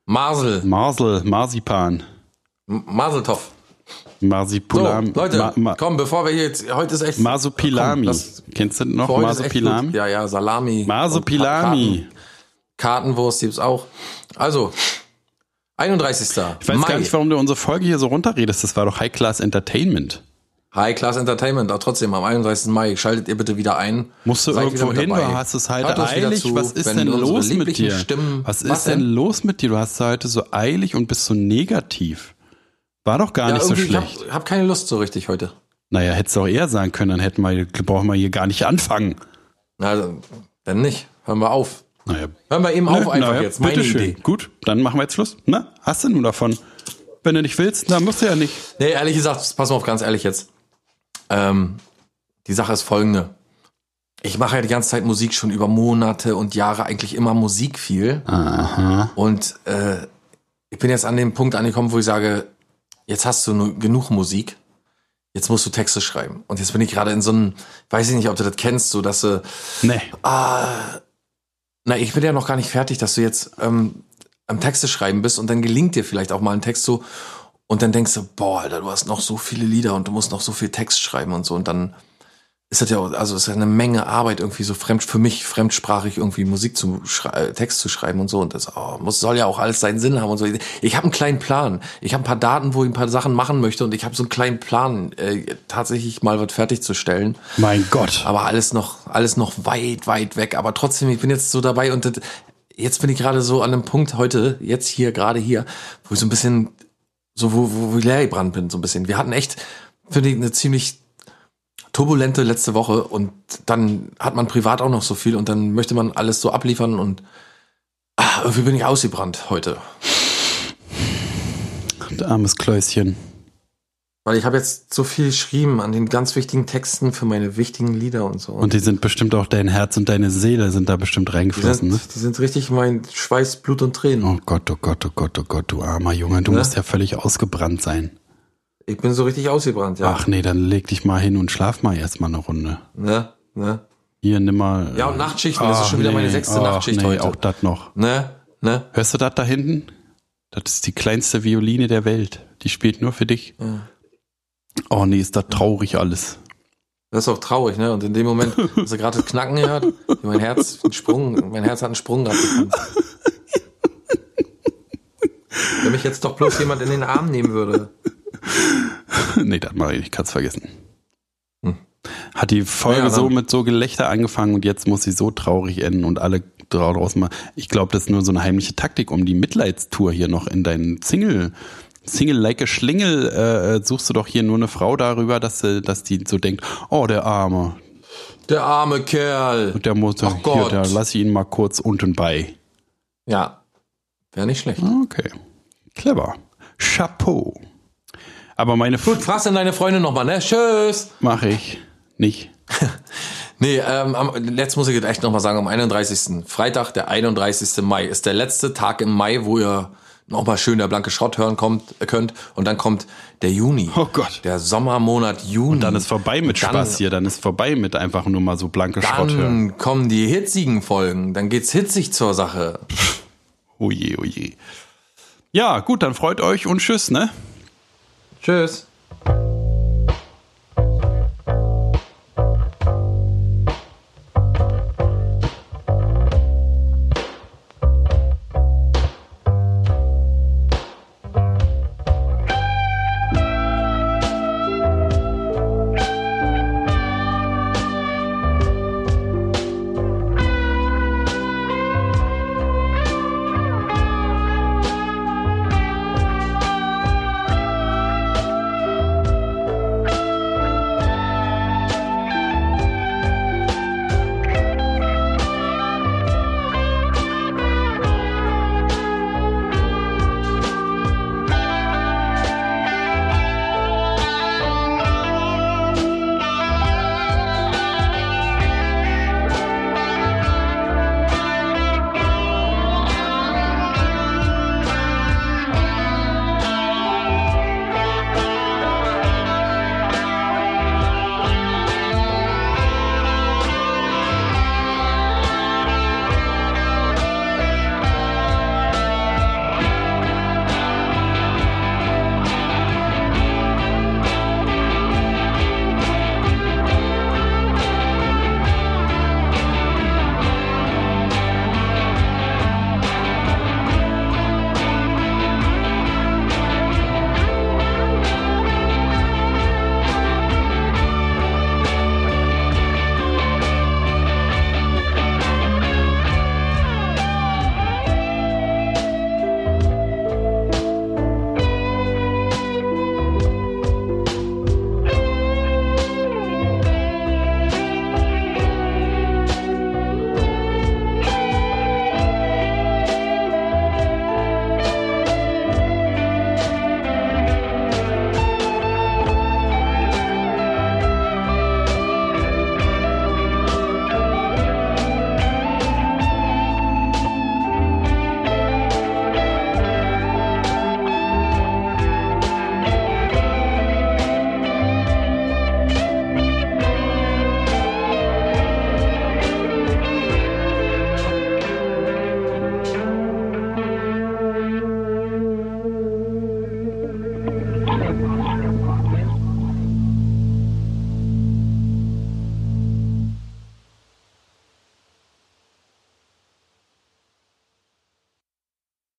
Marcel, Marsel, Marzipan, Maseltoff. So, Marsipulam, Leute, Ma, Ma, komm, bevor wir jetzt, heute ist echt. Marsupilami. Komm, das- Kennst du noch gut. Ja, ja, Salami. Marsupilami. Und Karten, Kartenwurst gibt's auch. Also, 31. Ich weiß gar nicht, warum du unsere Folge hier so runterredest. Das war doch High Class Entertainment. High Class Entertainment, aber trotzdem am 31. Mai schaltet ihr bitte wieder ein. Musst du Seid irgendwo hin dabei. oder hast du es wieder eilig? zu, was ist denn los mit dir? Stimmen, was ist denn los mit dir? Du hast heute so eilig und bist so negativ. War doch gar Ja, nicht so schlecht. Ich hab, hab keine Lust so richtig heute. Naja, hättest du auch eher sagen können, dann hätten wir, brauchen wir hier gar nicht anfangen. Na, dann nicht. Hören wir auf. Naja, Hören wir eben auf ne, einfach naja, jetzt. Meine bitteschön. Idee. Gut, dann machen wir jetzt Schluss. Na, hast du nun davon? Wenn du nicht willst, dann musst du ja nicht. Nee, ehrlich gesagt, pass mal auf, ganz ehrlich jetzt. Ähm, die Sache ist folgende. Ich mache ja die ganze Zeit Musik schon über Monate und Jahre, eigentlich immer Musik viel. Aha. Und äh, ich bin jetzt an dem Punkt angekommen, wo ich sage, jetzt hast du nur genug Musik. Jetzt musst du Texte schreiben. Und jetzt bin ich gerade in so einem, weiß ich nicht, ob du das kennst, so dass du, Nee. na, ich bin ja noch gar nicht fertig, dass du jetzt ähm, am Texte schreiben bist und dann gelingt dir vielleicht auch mal ein Text so und dann denkst du, boah, Alter, du hast noch so viele Lieder und du musst noch so viel Text schreiben und so und dann ist das ja, auch- also ist ja eine Menge Arbeit irgendwie so fremd für mich fremdsprachig irgendwie Musik zu äh, Text zu schreiben und so und das oh, muss soll ja auch alles seinen Sinn haben und so. Ich habe einen kleinen Plan. Ich habe ein paar Daten, wo ich ein paar Sachen machen möchte und ich habe so einen kleinen Plan, äh, tatsächlich mal was fertigzustellen. Mein Gott. Aber alles noch, alles noch weit, weit weg. Aber trotzdem, ich bin jetzt so dabei und das, jetzt bin ich gerade so an einem Punkt heute, jetzt hier, gerade hier, wo ich so ein bisschen, so wo, wo, wo ich leer gebrannt bin, so ein bisschen. Wir hatten echt, finde ich, eine ziemlich turbulente letzte Woche und dann hat man privat auch noch so viel und dann möchte man alles so abliefern und ah, irgendwie bin ich ausgebrannt heute. Armes Kläuschen. Weil ich habe jetzt so viel geschrieben an den ganz wichtigen Texten für meine wichtigen Lieder und so. Und die sind bestimmt auch dein Herz und deine Seele sind da bestimmt die, reingeflossen, sind, ne? die sind richtig mein Schweiß, Blut und Tränen. Oh Gott, oh Gott, oh Gott, oh Gott, du armer Junge, du Ne? musst ja völlig ausgebrannt sein. Ich bin so richtig ausgebrannt, ja. Ach nee, dann leg dich mal hin und schlaf mal erstmal eine Runde. Ne? Ne? Hier, nimm mal. Ja, und Nachtschichten, das ist schon wieder meine sechste ach, Nachtschicht nee, heute. auch das noch. Ne? Ne? Hörst du das da hinten? Das ist die kleinste Violine der Welt. Die spielt nur für dich. Oh nee, ist das traurig alles. Das ist auch traurig, ne? Und in dem Moment, hast du gerade das Knacken gehört, mein Herz, einen Sprung, mein Herz hat einen Sprung gehabt. Wenn mich jetzt doch bloß jemand in den Arm nehmen würde. nee, das mache ich nicht, kannst vergessen. Hm. Hat die Folge Ja, so mit so Gelächter angefangen und jetzt muss sie so traurig enden und alle draus mal. Ich glaube, das ist nur so eine heimliche Taktik, um die Mitleidstour hier noch in deinen Single, Single like a Schlingel, äh, suchst du doch hier nur eine Frau darüber, dass, sie, dass die so denkt, oh, der Arme, Der arme Kerl. der muss, Ach hier, Gott. da lass ich ihn mal kurz unten bei. Ja. Wäre nicht schlecht. Okay. Clever. Chapeau. Aber meine Gut, fragst denn deine Freundin nochmal, ne? Tschüss. mache ich nicht. Nee, ähm, am, letzt muss ich jetzt echt nochmal sagen, am 31. Freitag, der 31. Mai, ist der letzte Tag im Mai, wo ihr nochmal schön der blanke Schrott hören kommt, äh, könnt. Und dann kommt der Juni. Oh Gott. Der Sommermonat Juni. Dann ist vorbei mit Dann- Spaß hier, dann ist vorbei mit einfach nur mal so blanke Schrott hören. Dann kommen die hitzigen Folgen. Dann geht's hitzig zur Sache. Oje, oje. Ja, gut, dann freut euch und tschüss, ne? Tschüss.